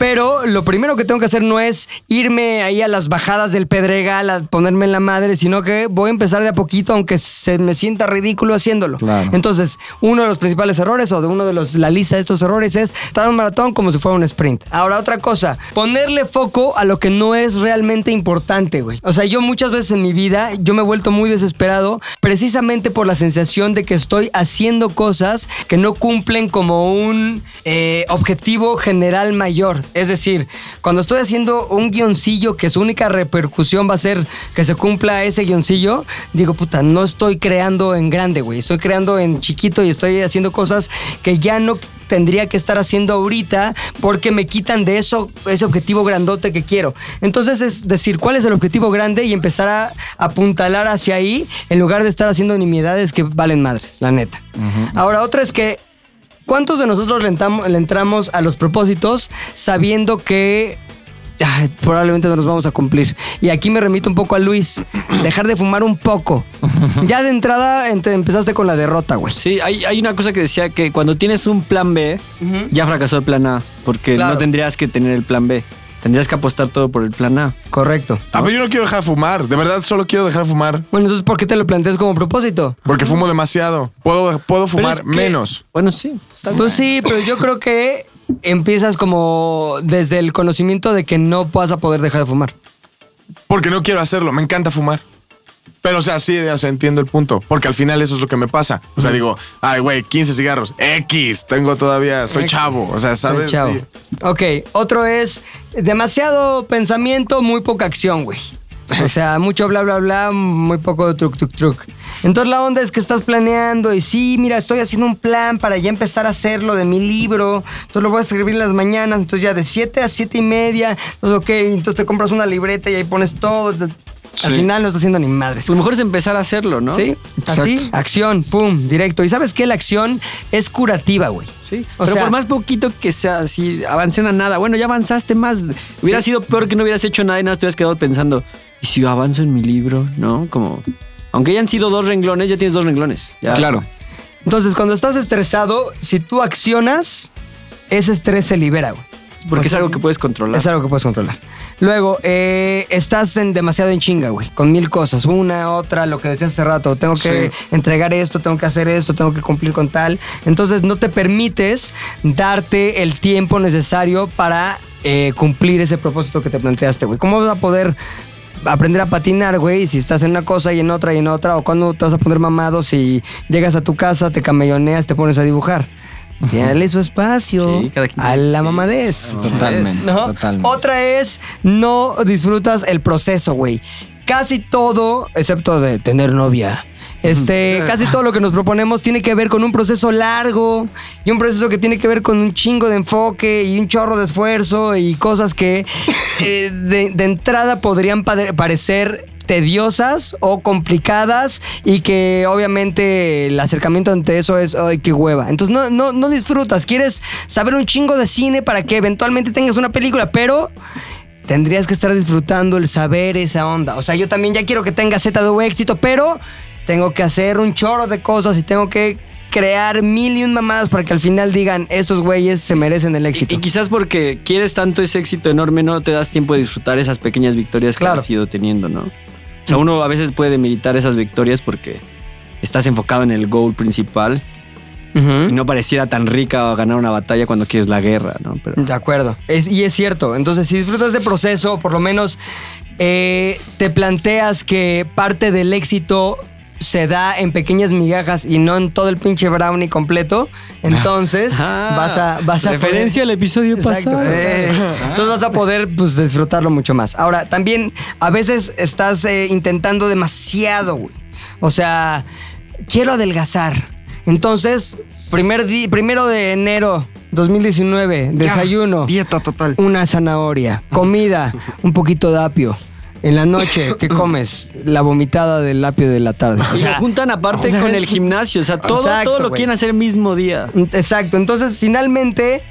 pero lo primero que tengo que hacer no es irme ahí a las bajadas del Pedregal a ponerme en la madre, sino que voy a empezar de a poquito, aunque se me sienta ridículo haciéndolo. Entonces, uno de los principales errores o de uno de los la lista de estos errores es dar un maratón como si fuera un sprint. Ahora, otra cosa, ponerle foco a lo que no es realmente importante, güey. O sea, yo muchas veces en mi vida, yo me he vuelto muy desesperado precisamente por la sensación de que estoy haciendo cosas que no cumplen como un eh, objetivo general mayor. Es decir, cuando estoy haciendo un guioncillo que su única repercusión va a ser que se cumpla ese guioncillo, digo, puta, no estoy creando en grande, güey. Estoy creando en chiquito y estoy haciendo cosas que ya no tendría que estar haciendo ahorita porque me quitan de eso ese objetivo grandote que quiero. Entonces es decir, ¿cuál es el objetivo grande? Y empezar a apuntalar hacia ahí en lugar de estar haciendo nimiedades que valen madres, la neta. Ahora, otra es que ¿cuántos de nosotros le, entramos- le entramos a los propósitos sabiendo que probablemente no los vamos a cumplir? Y aquí me remito un poco a Luis, dejar de fumar un poco. *laughs* Ya de entrada ent- empezaste con la derrota, güey. Sí, hay, hay una cosa que decía que cuando tienes un plan B, ya fracasó el plan A, porque Claro. no tendrías que tener el plan B. Tendrías que apostar todo por el plan A. Correcto. Ah, pero yo no quiero dejar de fumar. De verdad, solo quiero dejar de fumar. Bueno, entonces, ¿por qué te lo planteas como propósito? Porque fumo demasiado. Puedo, puedo fumar es que- menos. Bueno, sí. está Pues sí, pero yo creo que empiezas como desde el conocimiento de que no vas a poder dejar de fumar. Porque no quiero hacerlo. Me encanta fumar. Pero, o sea, sí, o sea, entiendo el punto. Porque al final eso es lo que me pasa. O sea, digo, ay, güey, 15 cigarros. X. Tengo todavía, soy X. chavo. O sea, Soy ¿sabes? chavo. Sí. Ok, otro es demasiado pensamiento, muy poca acción, güey. O sea, *laughs* mucho bla, bla, bla, muy poco truc, truc, truc. Entonces la onda es que estás planeando y sí, mira, estoy haciendo un plan para ya empezar a hacerlo de mi libro. Entonces lo voy a escribir en las mañanas. Entonces ya de 7 a 7 y media. Entonces, ok, entonces te compras una libreta y ahí pones todo. Al final no está haciendo ni madres. Pues mejor es empezar a hacerlo, ¿no? ¿Sí? Así, Exacto. acción, pum, directo. Y sabes qué? La acción es curativa, güey. Sí. O Pero sea- por más poquito que sea, si avancé a nada, bueno, ya avanzaste más. Hubiera sido peor que no hubieras hecho nada y nada, te hubieras quedado pensando, ¿y si avanzo en mi libro? ¿No? Como. Aunque hayan sido dos renglones, ya tienes dos renglones. Ya. Claro. Entonces, cuando estás estresado, si tú accionas, ese estrés se libera, güey. Porque es algo que puedes controlar. Es algo que puedes controlar. Luego, eh, estás en demasiado en chinga, güey, con mil cosas. Una, otra, lo que decías hace rato. Tengo que entregar esto, tengo que hacer esto, tengo que cumplir con tal. Entonces, no te permites darte el tiempo necesario para eh, cumplir ese propósito que te planteaste, güey. ¿Cómo vas a poder aprender a patinar, güey, si estás en una cosa y en otra y en otra? ¿O cuándo te vas a poner mamado si llegas a tu casa, te camelloneas, te pones a dibujar? Dale su espacio Sí, cada quien a la sí. mamadez. Totalmente, ¿no? totalmente. Otra es no disfrutas el proceso, güey. Casi todo, excepto de tener novia. Este, casi todo lo que nos proponemos tiene que ver con un proceso largo y un proceso que tiene que ver con un chingo de enfoque y un chorro de esfuerzo y cosas que eh, de, de entrada podrían pare- parecer tediosas o complicadas y que obviamente el acercamiento ante eso es, ay, qué hueva. Entonces no, no, no disfrutas, quieres saber un chingo de cine para que eventualmente tengas una película, pero tendrías que estar disfrutando el saber esa onda. O sea, yo también ya quiero que tenga ZDU éxito, pero tengo que hacer un chorro de cosas y tengo que crear mil y un mamadas para que al final digan, esos güeyes se merecen el éxito. Y quizás porque quieres tanto ese éxito enorme, no te das tiempo de disfrutar esas pequeñas victorias que has ido teniendo, ¿no? Sea, uno a veces puede meditar esas victorias porque estás enfocado en el goal principal y no pareciera tan rica ganar una batalla cuando quieres la guerra, ¿no? Pero De acuerdo. Es- y es cierto. Entonces, si disfrutas de proceso, por lo menos eh, te planteas que parte del éxito se da en pequeñas migajas y no en todo el pinche brownie completo, entonces Ah, vas a... Vas a referencia poder- al episodio Exacto, pasado. exacto. Entonces vas a poder pues, disfrutarlo mucho más. Ahora, también a veces estás eh, intentando demasiado, güey. O sea, quiero adelgazar. Entonces, primer primero de enero 2019, desayuno, Dieta total. una zanahoria, comida, *laughs* un poquito de apio. En la noche, ¿qué *coughs* comes? La vomitada del apio de la tarde. O Y lo sea, juntan aparte o sea, con el gimnasio, o sea, todo, Exacto, todo lo quieren hacer el mismo día. Exacto, entonces finalmente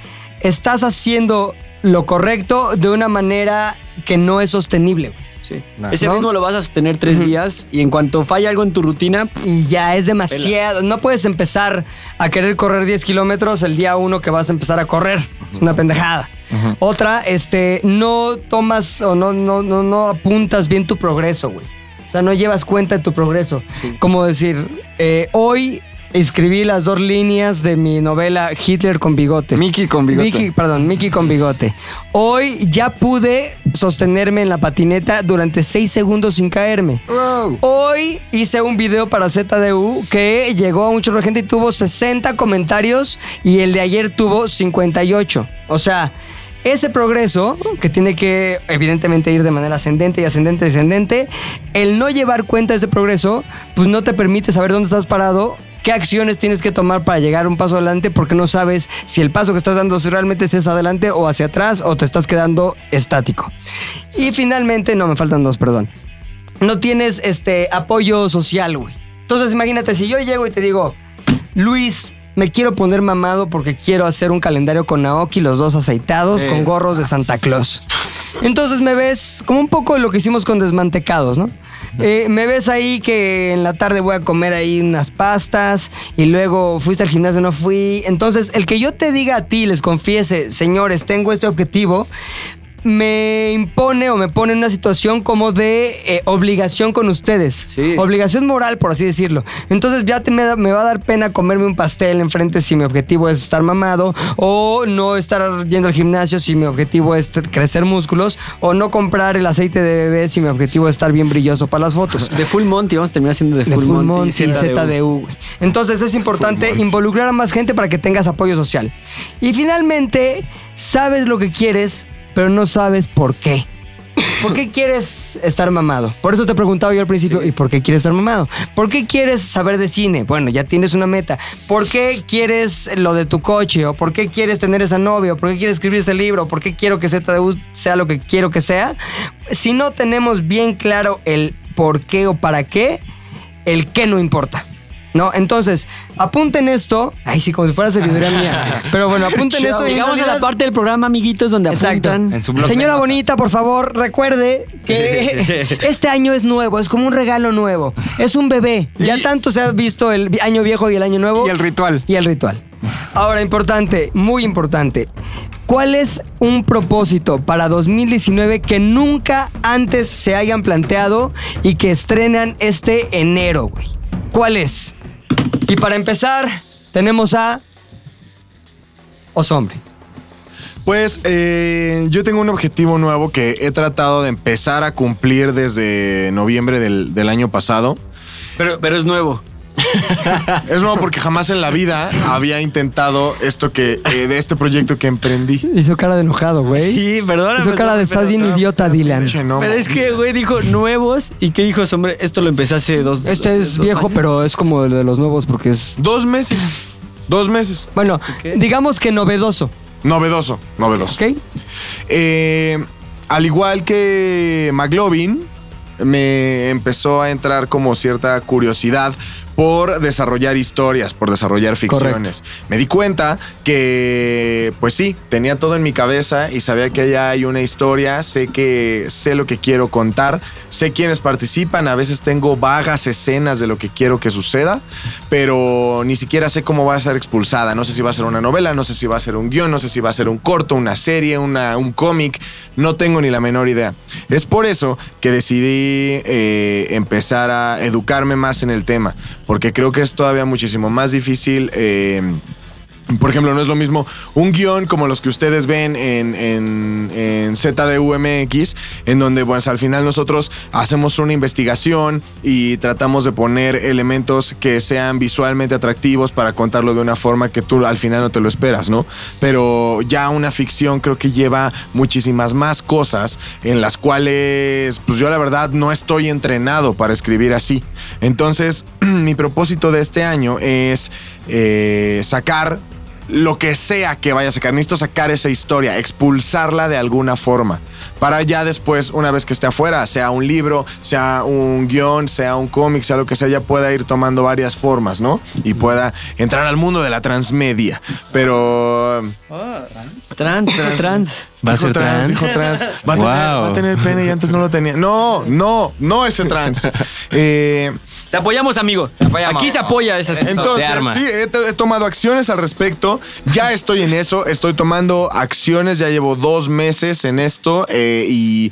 estás haciendo lo correcto de una manera que no es sostenible. Sí. Ese ¿No? ritmo lo vas a sostener tres días y en cuanto falla algo en tu rutina, Y ya es demasiado. No puedes empezar a querer correr 10 kilómetros el día uno que vas a empezar a correr. Es una pendejada. Otra, este, no tomas o no, no, no, no apuntas bien tu progreso, güey. O sea, no llevas cuenta de tu progreso. Como decir, eh, hoy escribí las dos líneas de mi novela Hitler con bigote. Mickey con bigote. Mickey, perdón, Mickey con bigote. Hoy ya pude sostenerme en la patineta durante 6 segundos sin caerme. Hoy hice un video para ZDU que llegó a un chorro de gente y tuvo 60 comentarios y el de ayer tuvo 58. O sea, ese progreso, que tiene que evidentemente ir de manera ascendente y ascendente y ascendente, el no llevar cuenta de ese progreso, pues no te permite saber dónde estás parado. ¿Qué acciones tienes que tomar para llegar un paso adelante? Porque no sabes si el paso que estás dando realmente es adelante o hacia atrás o te estás quedando estático. Y finalmente, no, me faltan dos, perdón no tienes este apoyo social, güey. Entonces, imagínate, si yo llego y te digo, Luis, me quiero poner mamado porque quiero hacer un calendario con Naoki, los dos aceitados, con gorros de Santa Claus. Entonces me ves como un poco lo que hicimos con desmantecados, ¿no? Eh, me ves ahí que en la tarde voy a comer ahí unas pastas y luego fuiste al gimnasio, no fui. Entonces, el que yo te diga a ti, les confiese, señores, tengo este objetivo, me impone o me pone en una situación como de eh, obligación con ustedes. Sí. Obligación moral, por así decirlo. Entonces ya te- me, da- me va a dar pena comerme un pastel enfrente si mi objetivo es estar mamado, o no estar yendo al gimnasio si mi objetivo es crecer músculos, o no comprar el aceite de bebé si mi objetivo es estar bien brilloso para las fotos. de Full Monty, vamos a terminar siendo de De Full, Full Monty, Monty y ZDU. Entonces es importante involucrar a más gente para que tengas apoyo social. Y finalmente, sabes lo que quieres, pero no sabes por qué. ¿por qué *laughs* quieres estar mamado? Por eso te preguntaba yo al principio, ¿y por qué quieres estar mamado? ¿Por qué quieres saber de cine? Bueno, ya tienes una meta. ¿Por qué quieres lo de tu coche? ¿O por qué quieres tener esa novia? ¿O por qué quieres escribir ese libro? ¿O por qué quiero que ZDU sea lo que quiero que sea? Si no tenemos bien claro el por qué o para qué, el qué no importa. ¿No? Entonces, apunten esto. Ay, sí, como si fuera sabiduría mía. *laughs* Pero bueno, apunten esto. y Llegamos a la parte del programa, amiguitos, donde Exacto. apuntan. En su blog Señora bonita, por favor, recuerde que *laughs* este año es nuevo, es como un regalo nuevo. Es un bebé. Ya tanto se ha visto el año viejo y el año nuevo. Y el ritual. Y el ritual. Ahora, importante, muy importante. ¿Cuál es un propósito para 2019 que nunca antes se hayan planteado y que estrenan este enero, güey? ¿Cuál es? Y para empezar, tenemos a Osombre. Pues eh, yo tengo un objetivo nuevo que he tratado de empezar a cumplir desde noviembre del, del año pasado. Pero, pero es nuevo. *laughs* Es nuevo porque jamás en la vida había intentado esto que eh, de este proyecto que emprendí. Hizo cara de enojado, güey. Sí, perdóname. Hizo cara de estás bien pero- idiota, Dylan. Pinche no. Pero es que, güey, dijo nuevos. ¿Y qué dijo, hombre? Esto lo empecé hace dos Este es dos viejo, años. pero es como el de los nuevos porque es. Dos meses. Dos meses. Bueno, digamos que novedoso, Novedoso, novedoso. ¿ok? Eh, al igual que McLovin, me empezó a entrar como cierta curiosidad por desarrollar historias, por desarrollar ficciones. Me di cuenta que, pues sí, tenía todo en mi cabeza y sabía que allá hay una historia, sé que sé lo que quiero contar, sé quiénes participan, a veces tengo vagas escenas de lo que quiero que suceda, pero ni siquiera sé cómo va a ser expulsada. No sé si va a ser una novela, no sé si va a ser un guion, no sé si va a ser un corto, una serie, una, un cómic, no tengo ni la menor idea. Es por eso que decidí eh, empezar a educarme más en el tema, porque creo que es todavía muchísimo más difícil. eh, por ejemplo, no es lo mismo un guion como los que ustedes ven en, en, en ZDUMX, en donde pues, al final nosotros hacemos una investigación y tratamos de poner elementos que sean visualmente atractivos para contarlo de una forma que tú al final no te lo esperas, ¿no? Pero ya una ficción creo que lleva muchísimas más cosas en las cuales, pues yo la verdad no estoy entrenado para escribir así. Entonces, *clears throat* mi propósito de este año es eh, sacar lo que sea que vaya a sacar. Necesito sacar esa historia, expulsarla de alguna forma. Para ya después, una vez que esté afuera, sea un libro, sea un guion, sea un cómic, sea lo que sea, ya pueda ir tomando varias formas, ¿no? Y pueda entrar al mundo de la transmedia. Pero. Trans, trans. ¿Va a ser trans? Dijo trans. Va a, tener, Wow. va a tener pene y antes no lo tenía. No, no, no ese trans. *laughs* Eh, Te apoyamos, amigo. apoyamos. Aquí se apoya esas Eso. entonces, se arma. sí, he tomado acciones al respecto. Ya estoy en eso. Estoy tomando acciones. Ya llevo dos meses en esto. eh, y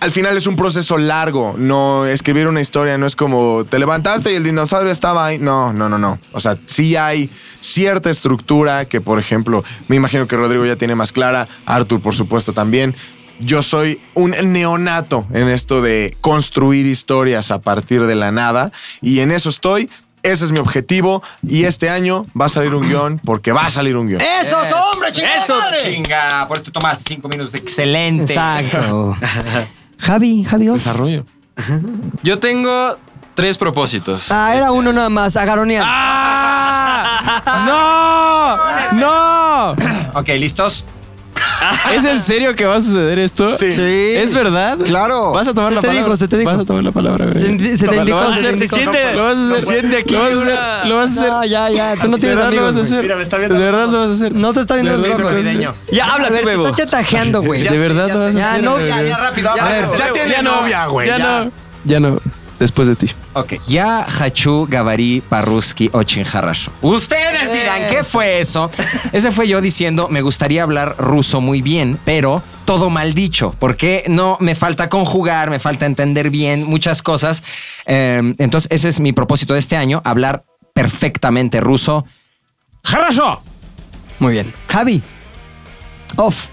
al final es un proceso largo. No escribir una historia no es como te levantaste y el dinosaurio estaba ahí. No, no, no, no. O sea, sí hay cierta estructura que, por ejemplo, me imagino que Rodrigo ya tiene más clara. Arthur, por supuesto, también. Yo soy un neonato en esto de construir historias a partir de la nada y en eso estoy. Ese es mi objetivo y este año va a salir un guion porque va a salir un guion. ¡Esos hombres, chingada Eso, madre! chinga. Por eso tomaste cinco minutos. Excelente. Exacto. *laughs* Javi, Javi. Oz. Desarrollo. Yo tengo tres propósitos. Ah, era uno nada más, agaronear. *laughs* ¡No! *laughs* ¡No! Ok, ¿listos? *laughs* ¿Es en serio que va a suceder esto? Sí. Sí. ¿Es verdad? Claro. Vas a tomar Se la te palabra. dijo, se te dijo. Vas a tomar la palabra, güey. Se te- se te Lo- indicó, Lo vas a se hacer. siente. Lo vas a hacer. Se siente aquí Lo vas a hacer. Lo vas a hacer. No, ya, ya. Tú no ¿De tienes verdad lo vas amigos, a hacer? ¿De verdad lo vas a hacer? No te está viendo ¿De los ojos. Ya, A háblate, ver, te bebo. está chatajeando, güey. ¿De verdad lo vas a Ya, hacer? no, güey? ya, ya, rápido. Ya tiene novia, güey. Ya no. Ya no. Después de ti. Ok. Ya Hachu Gabarí Parruski Ochinjarrasho. Ustedes dirán, ¿qué fue eso? Ese fue yo diciendo, me gustaría hablar ruso muy bien, pero todo mal dicho, porque no me falta conjugar, me falta entender bien muchas cosas. Eh, entonces, ese es mi propósito de este año, hablar perfectamente ruso. ¡Jarrasho! Muy bien. Javi. Off.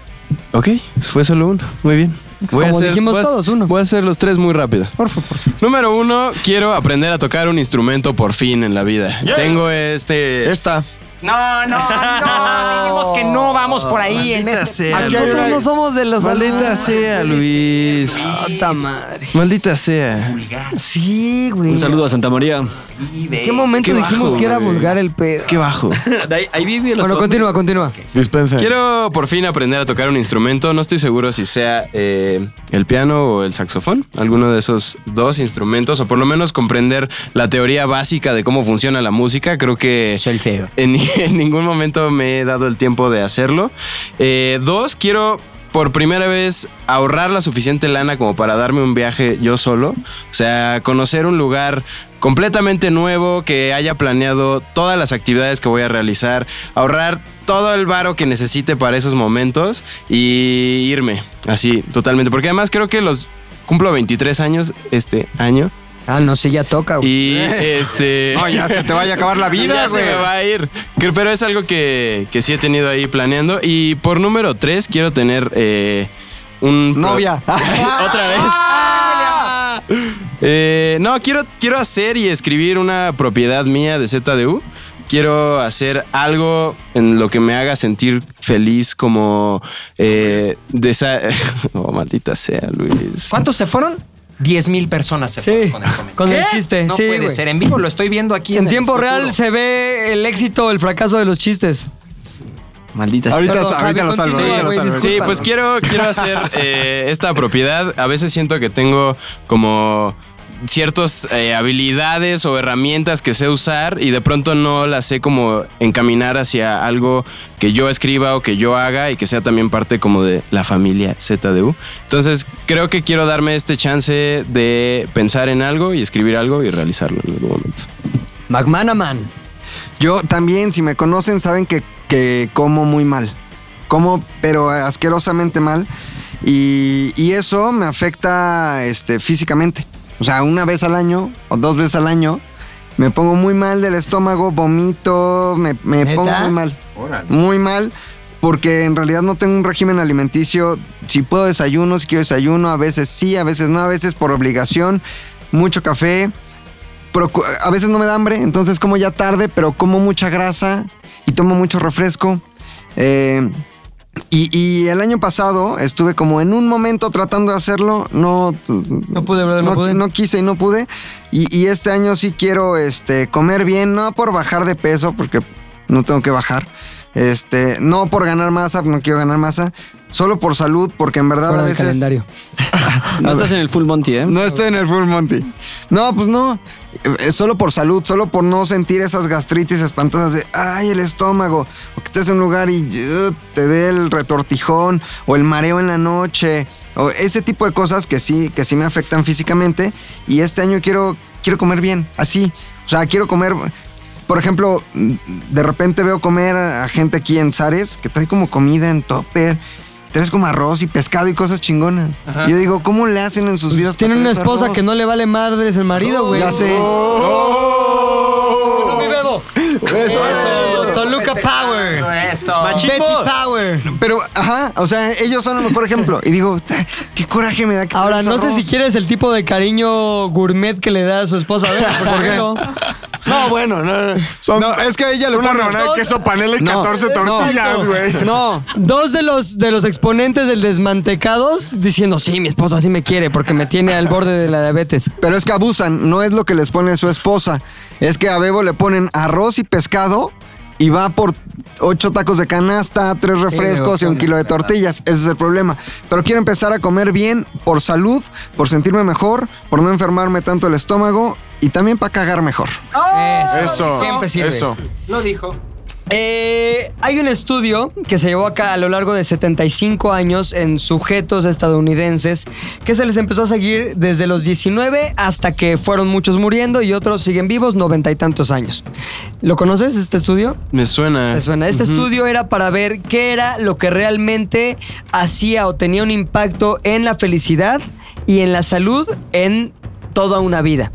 Ok, fue solo uno. Muy bien. Como dijimos voy a- todos, uno. Voy a hacer los tres muy rápido. Por favor, por favor. Número uno, quiero aprender a tocar un instrumento por fin en la vida. Tengo este. Esta. No, no, no. Dijimos que no vamos por ahí en Maldita este. sea, Nosotros no somos de los Maldita sea, Luis. Puta madre. Maldita sea. Sí, güey. Un saludo a Santa María. ¿En qué momento Qué dijimos bajo, que era güey. vulgar el pedo? Qué bajo. De *laughs* ahí, ahí vive los Bueno, continúa, continúa. Dispensa. Quiero por fin aprender a tocar un instrumento. No estoy seguro si sea eh, el piano o el saxofón, alguno de esos dos instrumentos, o por lo menos comprender la teoría básica de cómo funciona la música. Creo que Soy feo. en, *laughs* en ningún momento me he dado el tiempo de hacerlo. Eh, dos, quiero por primera vez ahorrar la suficiente lana como para darme un viaje yo solo. O sea, conocer un lugar completamente nuevo, que haya planeado todas las actividades que voy a realizar, ahorrar todo el varo que necesite para esos momentos y irme así totalmente. Porque además creo que los cumplo 23 años este año Ah, no, sí, ya toca, güey. y este... *laughs* No, ya se te vaya a acabar la vida, *laughs* ya se güey. me va a ir. Pero es algo que, que sí he tenido ahí planeando. Y por número tres, quiero tener eh, un... Novia. *laughs* Otra vez. Eh, no, quiero, quiero hacer y escribir una propiedad mía de ZDU. Quiero hacer algo en lo que me haga sentir feliz como... Eh, de esa... oh, maldita sea, Luis. ¿Cuántos se fueron? 10 mil personas se Sí, fueron con el comentario. con el ¿Qué? chiste, No sí, puede ser. En vivo lo estoy viendo aquí. En el tiempo real se ve el éxito o el fracaso de los chistes. Maldita sea. Ahorita, Perdón, ahorita lo salvo. ahorita lo. Sí, pues quiero, quiero hacer eh, esta propiedad. A veces siento que tengo como ciertas eh, habilidades o herramientas que sé usar y de pronto no las sé como encaminar hacia algo que yo escriba o que yo haga y que sea también parte como de la familia ZDU. Entonces creo que quiero darme este chance de pensar en algo y escribir algo y realizarlo en algún momento. McManaman. Yo también, si me conocen, saben que, que como muy mal. Como, pero asquerosamente mal. Y, y eso me afecta este, físicamente. O sea, una vez al año o dos veces al año me pongo muy mal del estómago, vomito, me, me pongo muy mal. Muy mal. Porque en realidad no tengo un régimen alimenticio. Si puedo desayuno, si quiero desayuno, a veces sí, a veces no, a veces por obligación. Mucho café procu- a veces no me da hambre, entonces como ya tarde, pero como mucha grasa y tomo mucho refresco. Eh, y, y el año pasado estuve como en un momento tratando de hacerlo, no... No pude, brother, no pude. no quise y no pude. Y, y este año sí quiero este, comer bien, no por bajar de peso, porque no tengo que bajar. Este, no por ganar masa, no quiero ganar masa, solo por salud, porque en verdad Fuera a del veces... calendario. *laughs* No estás en el full Monty, ¿eh? No estoy en el Full Monty. No, pues no. Es solo por salud, solo por no sentir esas gastritis espantosas de, ay, el estómago. O que estés en un lugar y uh, te dé el retortijón o el mareo en la noche. O ese tipo de cosas que sí, que sí me afectan físicamente. Y este año quiero, quiero comer bien, así. O sea, quiero comer... Por ejemplo, de repente veo comer a gente aquí en Zares que trae como comida en topper. Traes como arroz y pescado y cosas chingonas. Y yo digo, ¿cómo le hacen en sus vidas? para Tienen una esposa arroz? que no le vale madres el marido, güey. Ya sé. No, mi bebo. Eso. Toluca Power. Eso. Betty Power. Pero, ajá, o sea, ellos son el mejor ejemplo. Y digo, "Ta, qué coraje me da que Ahora, no sé arroz". si quieres el tipo de cariño gourmet que le da a su esposa. A ver, por ejemplo. *laughs* No, bueno, no, no. Son- No, es que a ella Es le una pone rebanada de queso panela y No, 14 no, tortillas, güey. No, Dos de los, de los exponentes del desmantecados diciendo, sí, mi esposa sí me quiere porque me tiene al borde de la diabetes. pero es que abusan. No es lo que les pone su esposa. Es que a Bebo le ponen arroz y pescado y va por ocho tacos de canasta, tres refrescos y un kilo de tortillas. Ese es el problema. Pero quiero empezar a comer bien por salud, por sentirme mejor, por no enfermarme tanto el estómago y también para cagar mejor. Eso. Eso. Siempre sirve. Eso. Lo dijo. Eh, hay un estudio que se llevó acá a lo largo de 75 años en sujetos estadounidenses que se les empezó a seguir desde los 19 hasta que fueron muchos muriendo y otros siguen vivos noventa y tantos años. ¿Lo conoces este estudio? Me suena. ¿Te suena? Este Ujú. estudio era para ver qué era lo que realmente hacía o tenía un impacto en la felicidad y en la salud en toda una vida.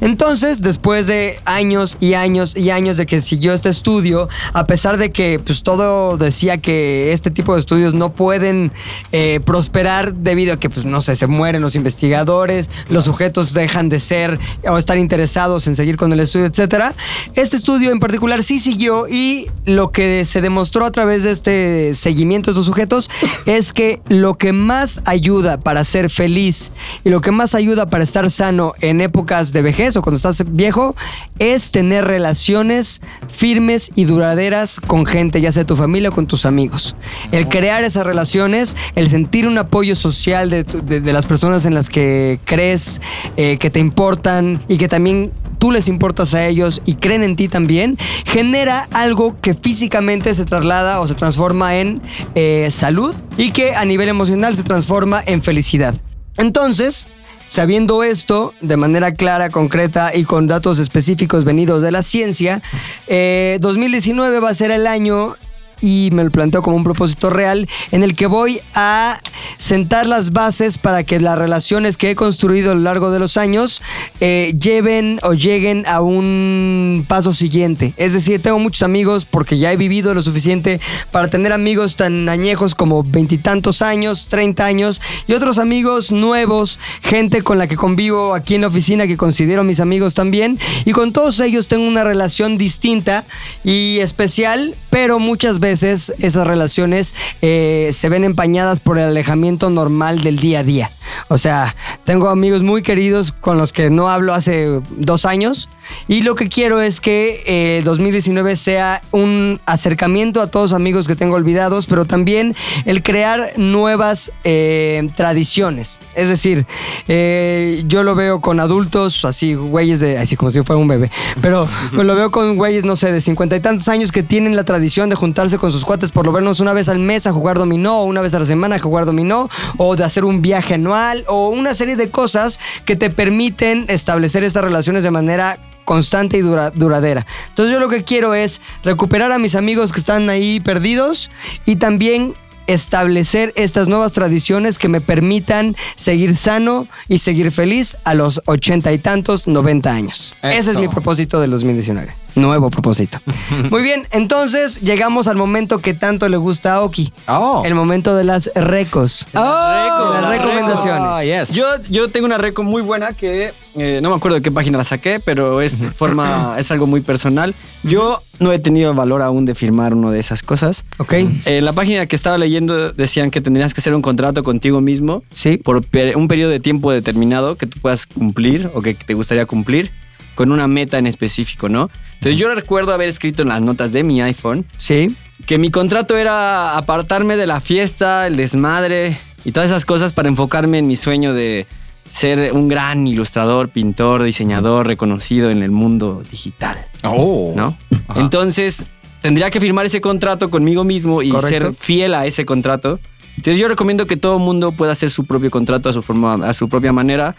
Entonces, después de años y años y años de que siguió este estudio, a pesar de que pues todo decía que este tipo de estudios no pueden eh, prosperar debido a que, pues no sé, se mueren los investigadores, los sujetos dejan de ser o estar interesados en seguir con el estudio, etcétera. Este estudio en particular sí siguió y lo que se demostró a través de este seguimiento de estos sujetos *laughs* es que lo que más ayuda para ser feliz y lo que más ayuda para estar sano en épocas de vejez o cuando estás viejo es tener relaciones firmes y duraderas con gente, ya sea tu familia o con tus amigos. El crear esas relaciones, el sentir un apoyo social de- de las personas en las que crees eh, que te importan y que también tú les importas a ellos y creen en ti también, genera algo que físicamente se traslada o se transforma en eh, salud y que a nivel emocional se transforma en felicidad. Entonces, sabiendo esto de manera clara, concreta y con datos específicos venidos de la ciencia, eh, 2019 va a ser el año y me lo planteo como un propósito real en el que voy a sentar las bases para que las relaciones que he construido a lo largo de los años eh, lleven o lleguen a un paso siguiente. Es decir, tengo muchos amigos porque ya he vivido lo suficiente para tener amigos tan añejos como veintitantos años, 30 años y otros amigos nuevos, gente con la que convivo aquí en la oficina que considero mis amigos también y con todos ellos tengo una relación distinta y especial, pero muchas veces esas relaciones eh, se ven empañadas por el alejamiento normal del día a día. O sea, tengo amigos muy queridos con los que no hablo hace dos años y lo que quiero es que eh, 2019 sea un acercamiento a todos amigos que tengo olvidados, pero también el crear nuevas eh, tradiciones. Es decir, eh, yo lo veo con adultos, así, güeyes de, así como si yo fuera un bebé, pero pues, *laughs* lo veo con güeyes, no sé, de cincuenta y tantos años que tienen la tradición de juntarse con sus cuates por lo menos una vez al mes a jugar dominó, o una vez a la semana a jugar dominó, o de hacer un viaje anual, o una serie de cosas que te permiten establecer estas relaciones de manera constante y dura- duradera. Entonces yo lo que quiero es recuperar a mis amigos que están ahí perdidos y también establecer estas nuevas tradiciones que me permitan seguir sano y seguir feliz a los ochenta y tantos, noventa años. Ese es Eso. mi propósito del 2019. Nuevo propósito. *laughs* Muy bien, entonces llegamos al momento que tanto le gusta a Oki. Oh. El momento de las recos. reco, de las las recomendaciones. Oh, yes. Yo, yo tengo una reco muy buena que eh, no me acuerdo de qué página la saqué, pero es forma, *coughs* es algo muy personal. Yo no he tenido el valor aún de firmar una de esas cosas. ¿Ok? En la página que estaba leyendo decían que tendrías que hacer un contrato contigo mismo Sí. por un periodo de tiempo determinado que tú puedas cumplir o que te gustaría cumplir con una meta en específico, ¿no? Entonces yo recuerdo haber escrito en las notas de mi iPhone Sí. que mi contrato era apartarme de la fiesta, el desmadre y todas esas cosas para enfocarme en mi sueño de ser un gran ilustrador, pintor, diseñador reconocido en el mundo digital, Oh. ¿no? Ajá. Entonces, tendría que firmar ese contrato conmigo mismo y Correcto. ser fiel a ese contrato. Entonces, yo recomiendo que todo mundo pueda hacer su propio contrato a su forma, a su propia manera.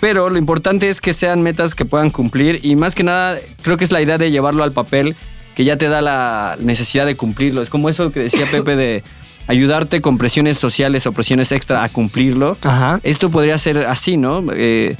Pero lo importante es que sean metas que puedan cumplir y más que nada creo que es la idea de llevarlo al papel que ya te da la necesidad de cumplirlo. Es como eso que decía *laughs* Pepe de ayudarte con presiones sociales o presiones extra a cumplirlo. Ajá. Esto podría ser así, ¿no? Eh,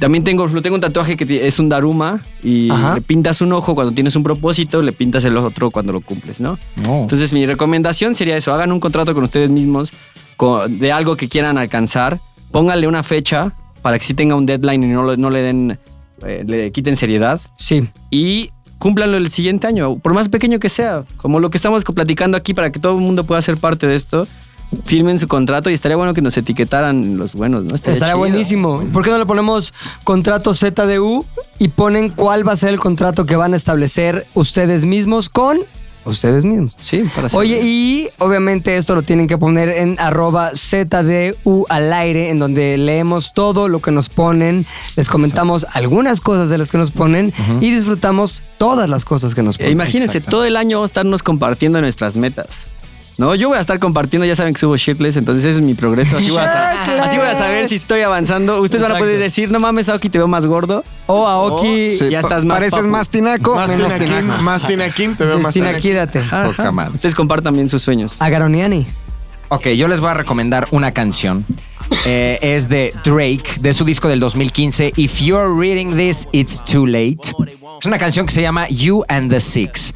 también tengo, tengo un tatuaje que es un daruma y Ajá. le pintas un ojo cuando tienes un propósito, le pintas el otro cuando lo cumples, ¿no? Oh. Entonces mi recomendación sería eso, hagan un contrato con ustedes mismos co- de algo que quieran alcanzar, pónganle una fecha para que sí tenga un deadline y no, le den, eh, le quiten seriedad Sí. y cúmplanlo el siguiente año, por más pequeño que sea, como lo que estamos platicando aquí para que todo el mundo pueda ser parte de esto. Firmen su contrato y estaría bueno que nos etiquetaran los buenos, ¿no? Estaría Estaría buenísimo. ¿Por qué no le ponemos contrato ZDU y ponen cuál va a ser el contrato que van a establecer ustedes mismos con ustedes mismos? Sí, para hacer- Oye, y obviamente esto lo tienen que poner en arroba ZDU al aire, en donde leemos todo lo que nos ponen, les comentamos algunas cosas de las que nos ponen y disfrutamos todas las cosas que nos Eh, ponen. imagínense, todo el año vamos a estarnos compartiendo nuestras metas. No, yo voy a estar compartiendo, ya saben que subo shirtless, entonces ese es mi progreso. Así voy a, sa- así voy a saber si estoy avanzando. Ustedes van a poder decir, no mames, Aoki, te veo más gordo. O Aoki, Sí, ya pa- estás más Pareces papu. más tinaco, Más menos tinaquín, tinaco. más tinaquín, te veo más Destina, tinaquín. quídate. Ajá. Poca madre. Ustedes compartan bien sus sueños. Agaroniani. Ok, yo les voy a recomendar una canción eh, es de Drake, de su disco del 2015, If You're Reading This, It's Too Late. Es una canción que se llama You and the Six.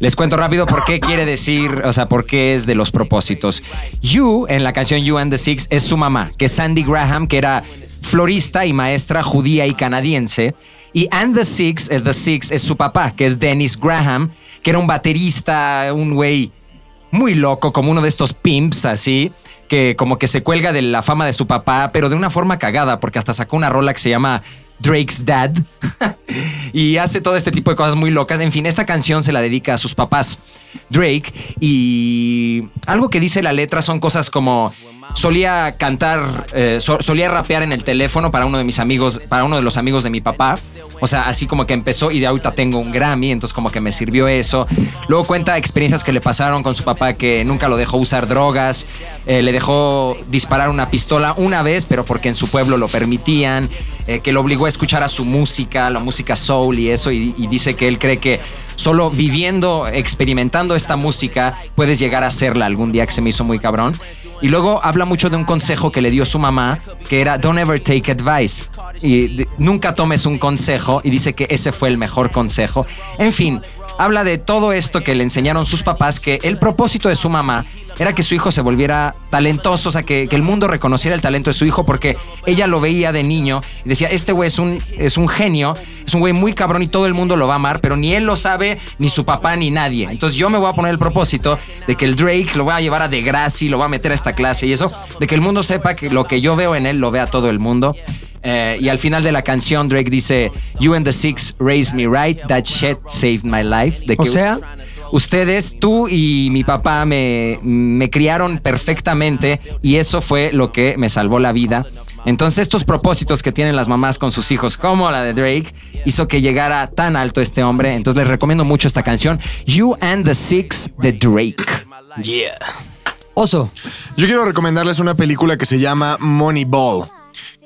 Les cuento rápido por qué quiere decir, o sea, por qué es de los propósitos. You, en la canción You and the Six, es su mamá, que es Sandy Graham, que era florista y maestra judía y canadiense. Y And the Six, el The Six, es su papá, que es Dennis Graham, que era un baterista, un güey muy loco, como uno de estos pimps así, que como que se cuelga de la fama de su papá, pero de una forma cagada, porque hasta sacó una rola que se llama Drake's Dad *laughs* y hace todo este tipo de cosas muy locas. En fin, esta canción se la dedica a sus papás, Drake, y algo que dice la letra son cosas como solía cantar, eh, so- solía rapear en el teléfono para uno de mis amigos, para uno de los amigos de mi papá. O sea, así como que empezó y de ahorita tengo un Grammy, entonces como que me sirvió eso. Luego cuenta experiencias que le pasaron con su papá que nunca lo dejó usar drogas, eh, le dejó disparar una pistola una vez, pero porque en su pueblo lo permitían, eh, que lo obligó a escuchar a su música, la música soul y eso, y dice que él cree que solo viviendo, experimentando esta música, puedes llegar a hacerla algún día que se me hizo muy cabrón. Y luego habla mucho de un consejo que le dio su mamá, que era don't ever take advice. Y nunca tomes un consejo y dice que ese fue el mejor consejo. En fin, habla de todo esto que le enseñaron sus papás, que el propósito de su mamá era que su hijo se volviera talentoso, o sea, que, el mundo reconociera el talento de su hijo, porque ella lo veía de niño y decía, este güey es un, es un genio, es un güey muy cabrón y todo el mundo lo va a amar, pero ni él lo sabe, ni su papá, ni nadie. Entonces yo me voy a poner el propósito de que el Drake lo voy a llevar a Degrassi, lo voy a meter a esta clase y eso, de que el mundo sepa que lo que yo veo en él lo vea todo el mundo. Eh, y al final de la canción Drake dice, You and the Six raised me right, that shit saved my life. De O sea, Ustedes, tú y mi papá me, me criaron perfectamente y eso fue lo que me salvó la vida. Entonces estos propósitos que tienen las mamás con sus hijos, como la de Drake, hizo que llegara tan alto este hombre. Entonces les recomiendo mucho esta canción, You and the Six de Drake. Oso. Yo quiero recomendarles una película que se llama Moneyball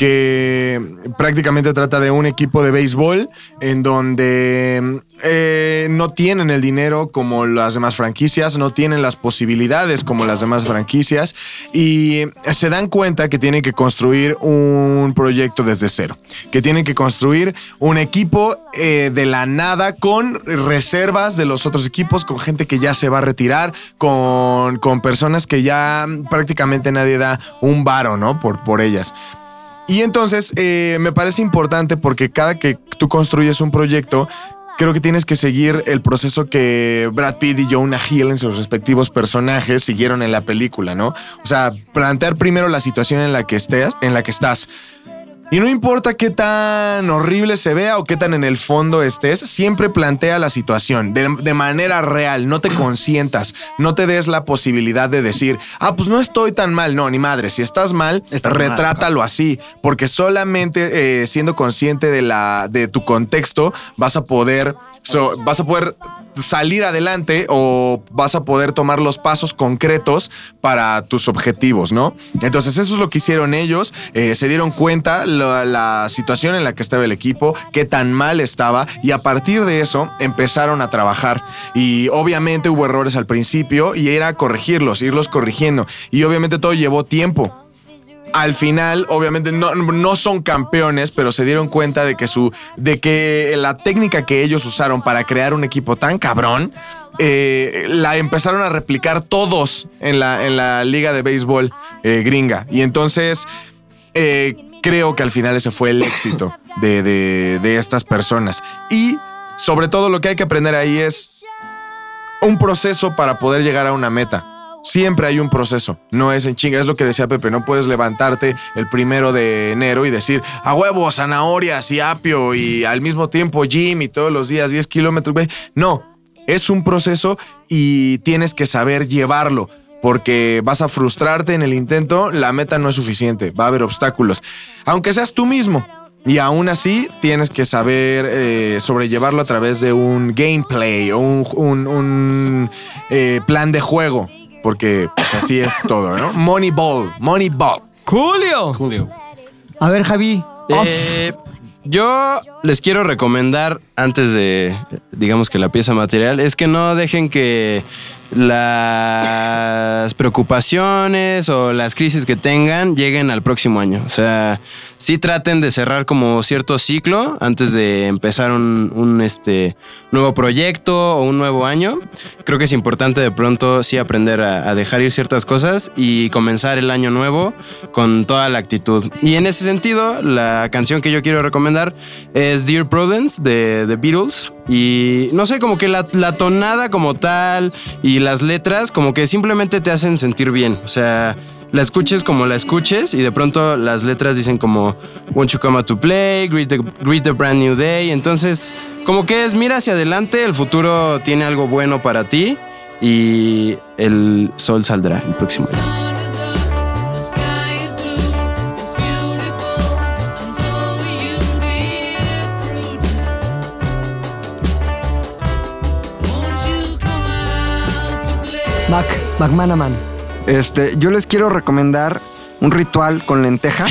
que prácticamente trata de un equipo de béisbol en donde eh, no tienen el dinero como las demás franquicias, no tienen las posibilidades como las demás franquicias y se dan cuenta que tienen que construir un proyecto desde cero, que tienen que construir un equipo eh, de la nada con reservas de los otros equipos, con gente que ya se va a retirar, con, con personas que ya prácticamente nadie da un varo, ¿no? Por, por ellas. Y entonces eh, me parece importante porque cada que tú construyes un proyecto, creo que tienes que seguir el proceso que Brad Pitt y Jonah Hill en sus respectivos personajes siguieron en la película, ¿no? O sea, plantear primero la situación en la que estés, en la que estás. Y no importa qué tan horrible se vea o qué tan en el fondo estés, siempre plantea la situación de, de, manera real, no te consientas, no te des la posibilidad de decir, ah, pues no estoy tan mal, no, ni madre, si estás mal, Estás mal, retrátalo así, porque solamente eh, siendo consciente de, la, de tu contexto vas a poder, so, vas a poder salir adelante o vas a poder tomar los pasos concretos para tus objetivos, ¿no? Entonces eso es lo que hicieron ellos, eh, se dieron cuenta la, la, situación en la que estaba el equipo, qué tan mal estaba y a partir de eso empezaron a trabajar. Y obviamente hubo errores al principio y era corregirlos, irlos corrigiendo. Y obviamente todo llevó tiempo al final, obviamente, no, no, son campeones, pero se dieron cuenta de que su. de que la técnica que ellos usaron para crear un equipo tan cabrón. Eh, la empezaron a replicar todos en la, en la liga de béisbol eh, gringa. Y entonces eh, creo que al final ese fue el éxito de, de, de estas personas. Y sobre todo lo que hay que aprender ahí es un proceso para poder llegar a una meta. Siempre hay un proceso, no es en chinga, es lo que decía Pepe, no puedes levantarte el primero de enero y decir, a huevo, zanahorias y apio y al mismo tiempo gym y todos los días 10 kilómetros. No, es un proceso y tienes que saber llevarlo, porque vas a frustrarte en el intento, la meta no es suficiente, va a haber obstáculos, aunque seas tú mismo. Y aún así tienes que saber eh, sobrellevarlo a través de un gameplay o un eh, plan de juego porque pues así es todo, ¿no? Moneyball, Moneyball. Julio. Julio. A ver, Javi. Eh, yo les quiero recomendar, antes de, digamos que la pieza material, es que no dejen que las preocupaciones o las crisis que tengan lleguen al próximo año. O sea, sí traten de cerrar como cierto ciclo antes de empezar un, este, nuevo proyecto o un nuevo año. Creo que es importante de pronto sí aprender a, a dejar ir ciertas cosas y comenzar el año nuevo con toda la actitud. Y en ese sentido, la canción que yo quiero recomendar es Dear Prudence de The Beatles. Y no sé, como que la, la tonada como tal y las letras como que simplemente te hacen sentir bien. O sea, la escuches como la escuches y de pronto las letras dicen como Won't you come out to play, greet the, greet the brand new day. Entonces, como que es mira hacia adelante, el futuro tiene algo bueno para ti y el sol saldrá el próximo año. Mac, McManaman. Este, yo les quiero recomendar un ritual con lentejas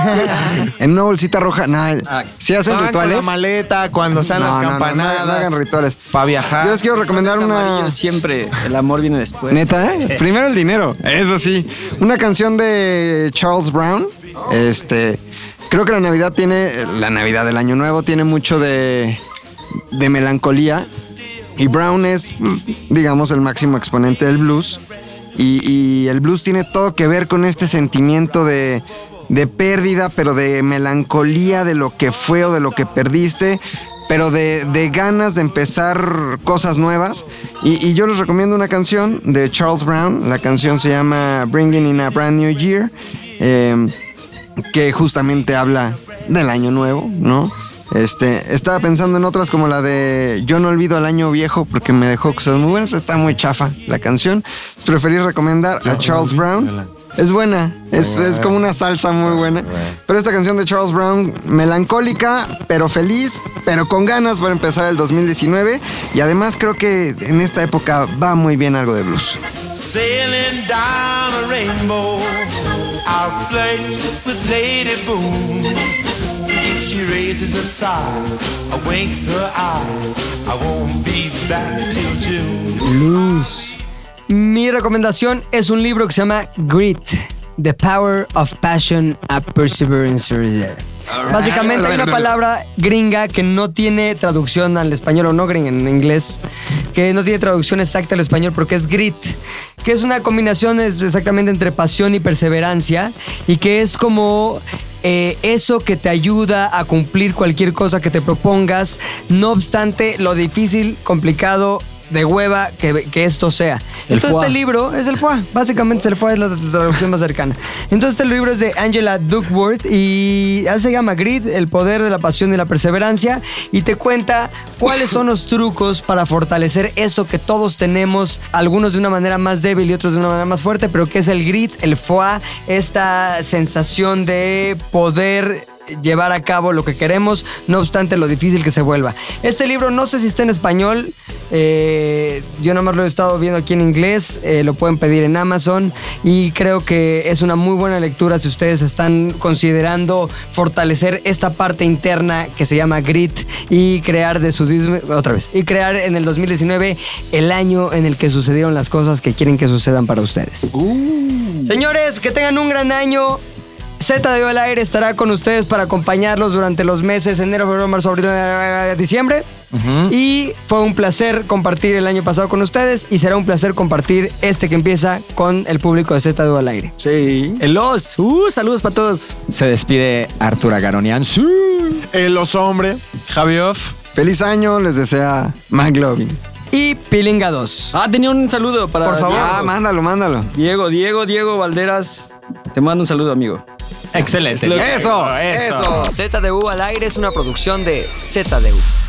*laughs* en una bolsita roja. Nah, ¿Sí hacen Van con rituales? la maleta, cuando sean No, las no, no, campanadas. no hagan rituales. Para viajar. Yo les quiero recomendar una. siempre. El amor viene después. Neta, ¿eh? *laughs* Primero el dinero, eso sí. Una canción de Charles Brown. Este, creo que la Navidad tiene, la Navidad del Año Nuevo tiene mucho de, de melancolía. Y Brown es, pues, digamos, el máximo exponente del blues. Y, el blues tiene todo que ver con este sentimiento de, de pérdida, pero de melancolía de lo que fue o de lo que perdiste pero de, de ganas de empezar cosas nuevas. Y, y yo les recomiendo una canción de Charles Brown. La canción se llama Bringing in a Brand New Year, eh, que justamente habla del año nuevo, ¿no? Este, estaba pensando en otras como la de Yo no olvido al año viejo porque me dejó cosas muy buenas. Está muy chafa la canción. Preferí recomendar a Charles Brown. Es buena, es, es como una salsa muy buena. Pero esta canción de Charles Brown, melancólica, pero feliz, pero con ganas para empezar el 2019. Y además creo que en esta época va muy bien algo de blues. Sailing down a rainbow, I'll flirt with Lady Boom. She raises a sigh, winks her eye, I won't be back till June. Blues. Mi recomendación es un libro que se llama Grit. The Power of Passion and Perseverance. Básicamente hay una palabra gringa que no tiene traducción al español o no gringa en inglés, que no tiene traducción exacta al español porque es grit, que es una combinación exactamente entre pasión y perseverancia y que es como eh, eso que te ayuda a cumplir cualquier cosa que te propongas, no obstante lo difícil, complicado, de hueva que, que esto sea. El Entonces foie. este libro es el FOA, básicamente el FOA es la traducción más cercana. Entonces este libro es de Angela Duckworth y ah, se llama Grit, el poder de la pasión y la perseverancia y te cuenta cuáles son los trucos para fortalecer eso que todos tenemos, algunos de una manera más débil y otros de una manera más fuerte, pero que es el grit, el foie, esta sensación de poder llevar a cabo lo que queremos, no obstante lo difícil que se vuelva. Este libro no sé si está en español, eh, yo nada más lo he estado viendo aquí en inglés, eh, lo pueden pedir en Amazon y creo que es una muy buena lectura si ustedes están considerando fortalecer esta parte interna que se llama grit y crear de su otra vez y crear en el 2019 el año en el que sucedieron las cosas que quieren que sucedan para ustedes. Señores, que tengan un gran año. Z de al aire estará con ustedes para acompañarlos durante los meses enero, febrero, marzo, abril, eh, diciembre. Y fue un placer compartir el año pasado con ustedes y será un placer compartir este que empieza con el público de Z de al aire. Sí. El Los. Uh, saludos para todos. Se despide Arturo Agaronian. Sí. El hombre. Javi Off. Feliz año, les desea McLovin. Y Pilinga 2. Ah, tenía un saludo para Por favor. Diego. Ah, mándalo, mándalo. Diego, Diego, Diego Valderas. Te mando un saludo, amigo. Excelente. Eso, eso. ZDU al aire es una producción de ZDU.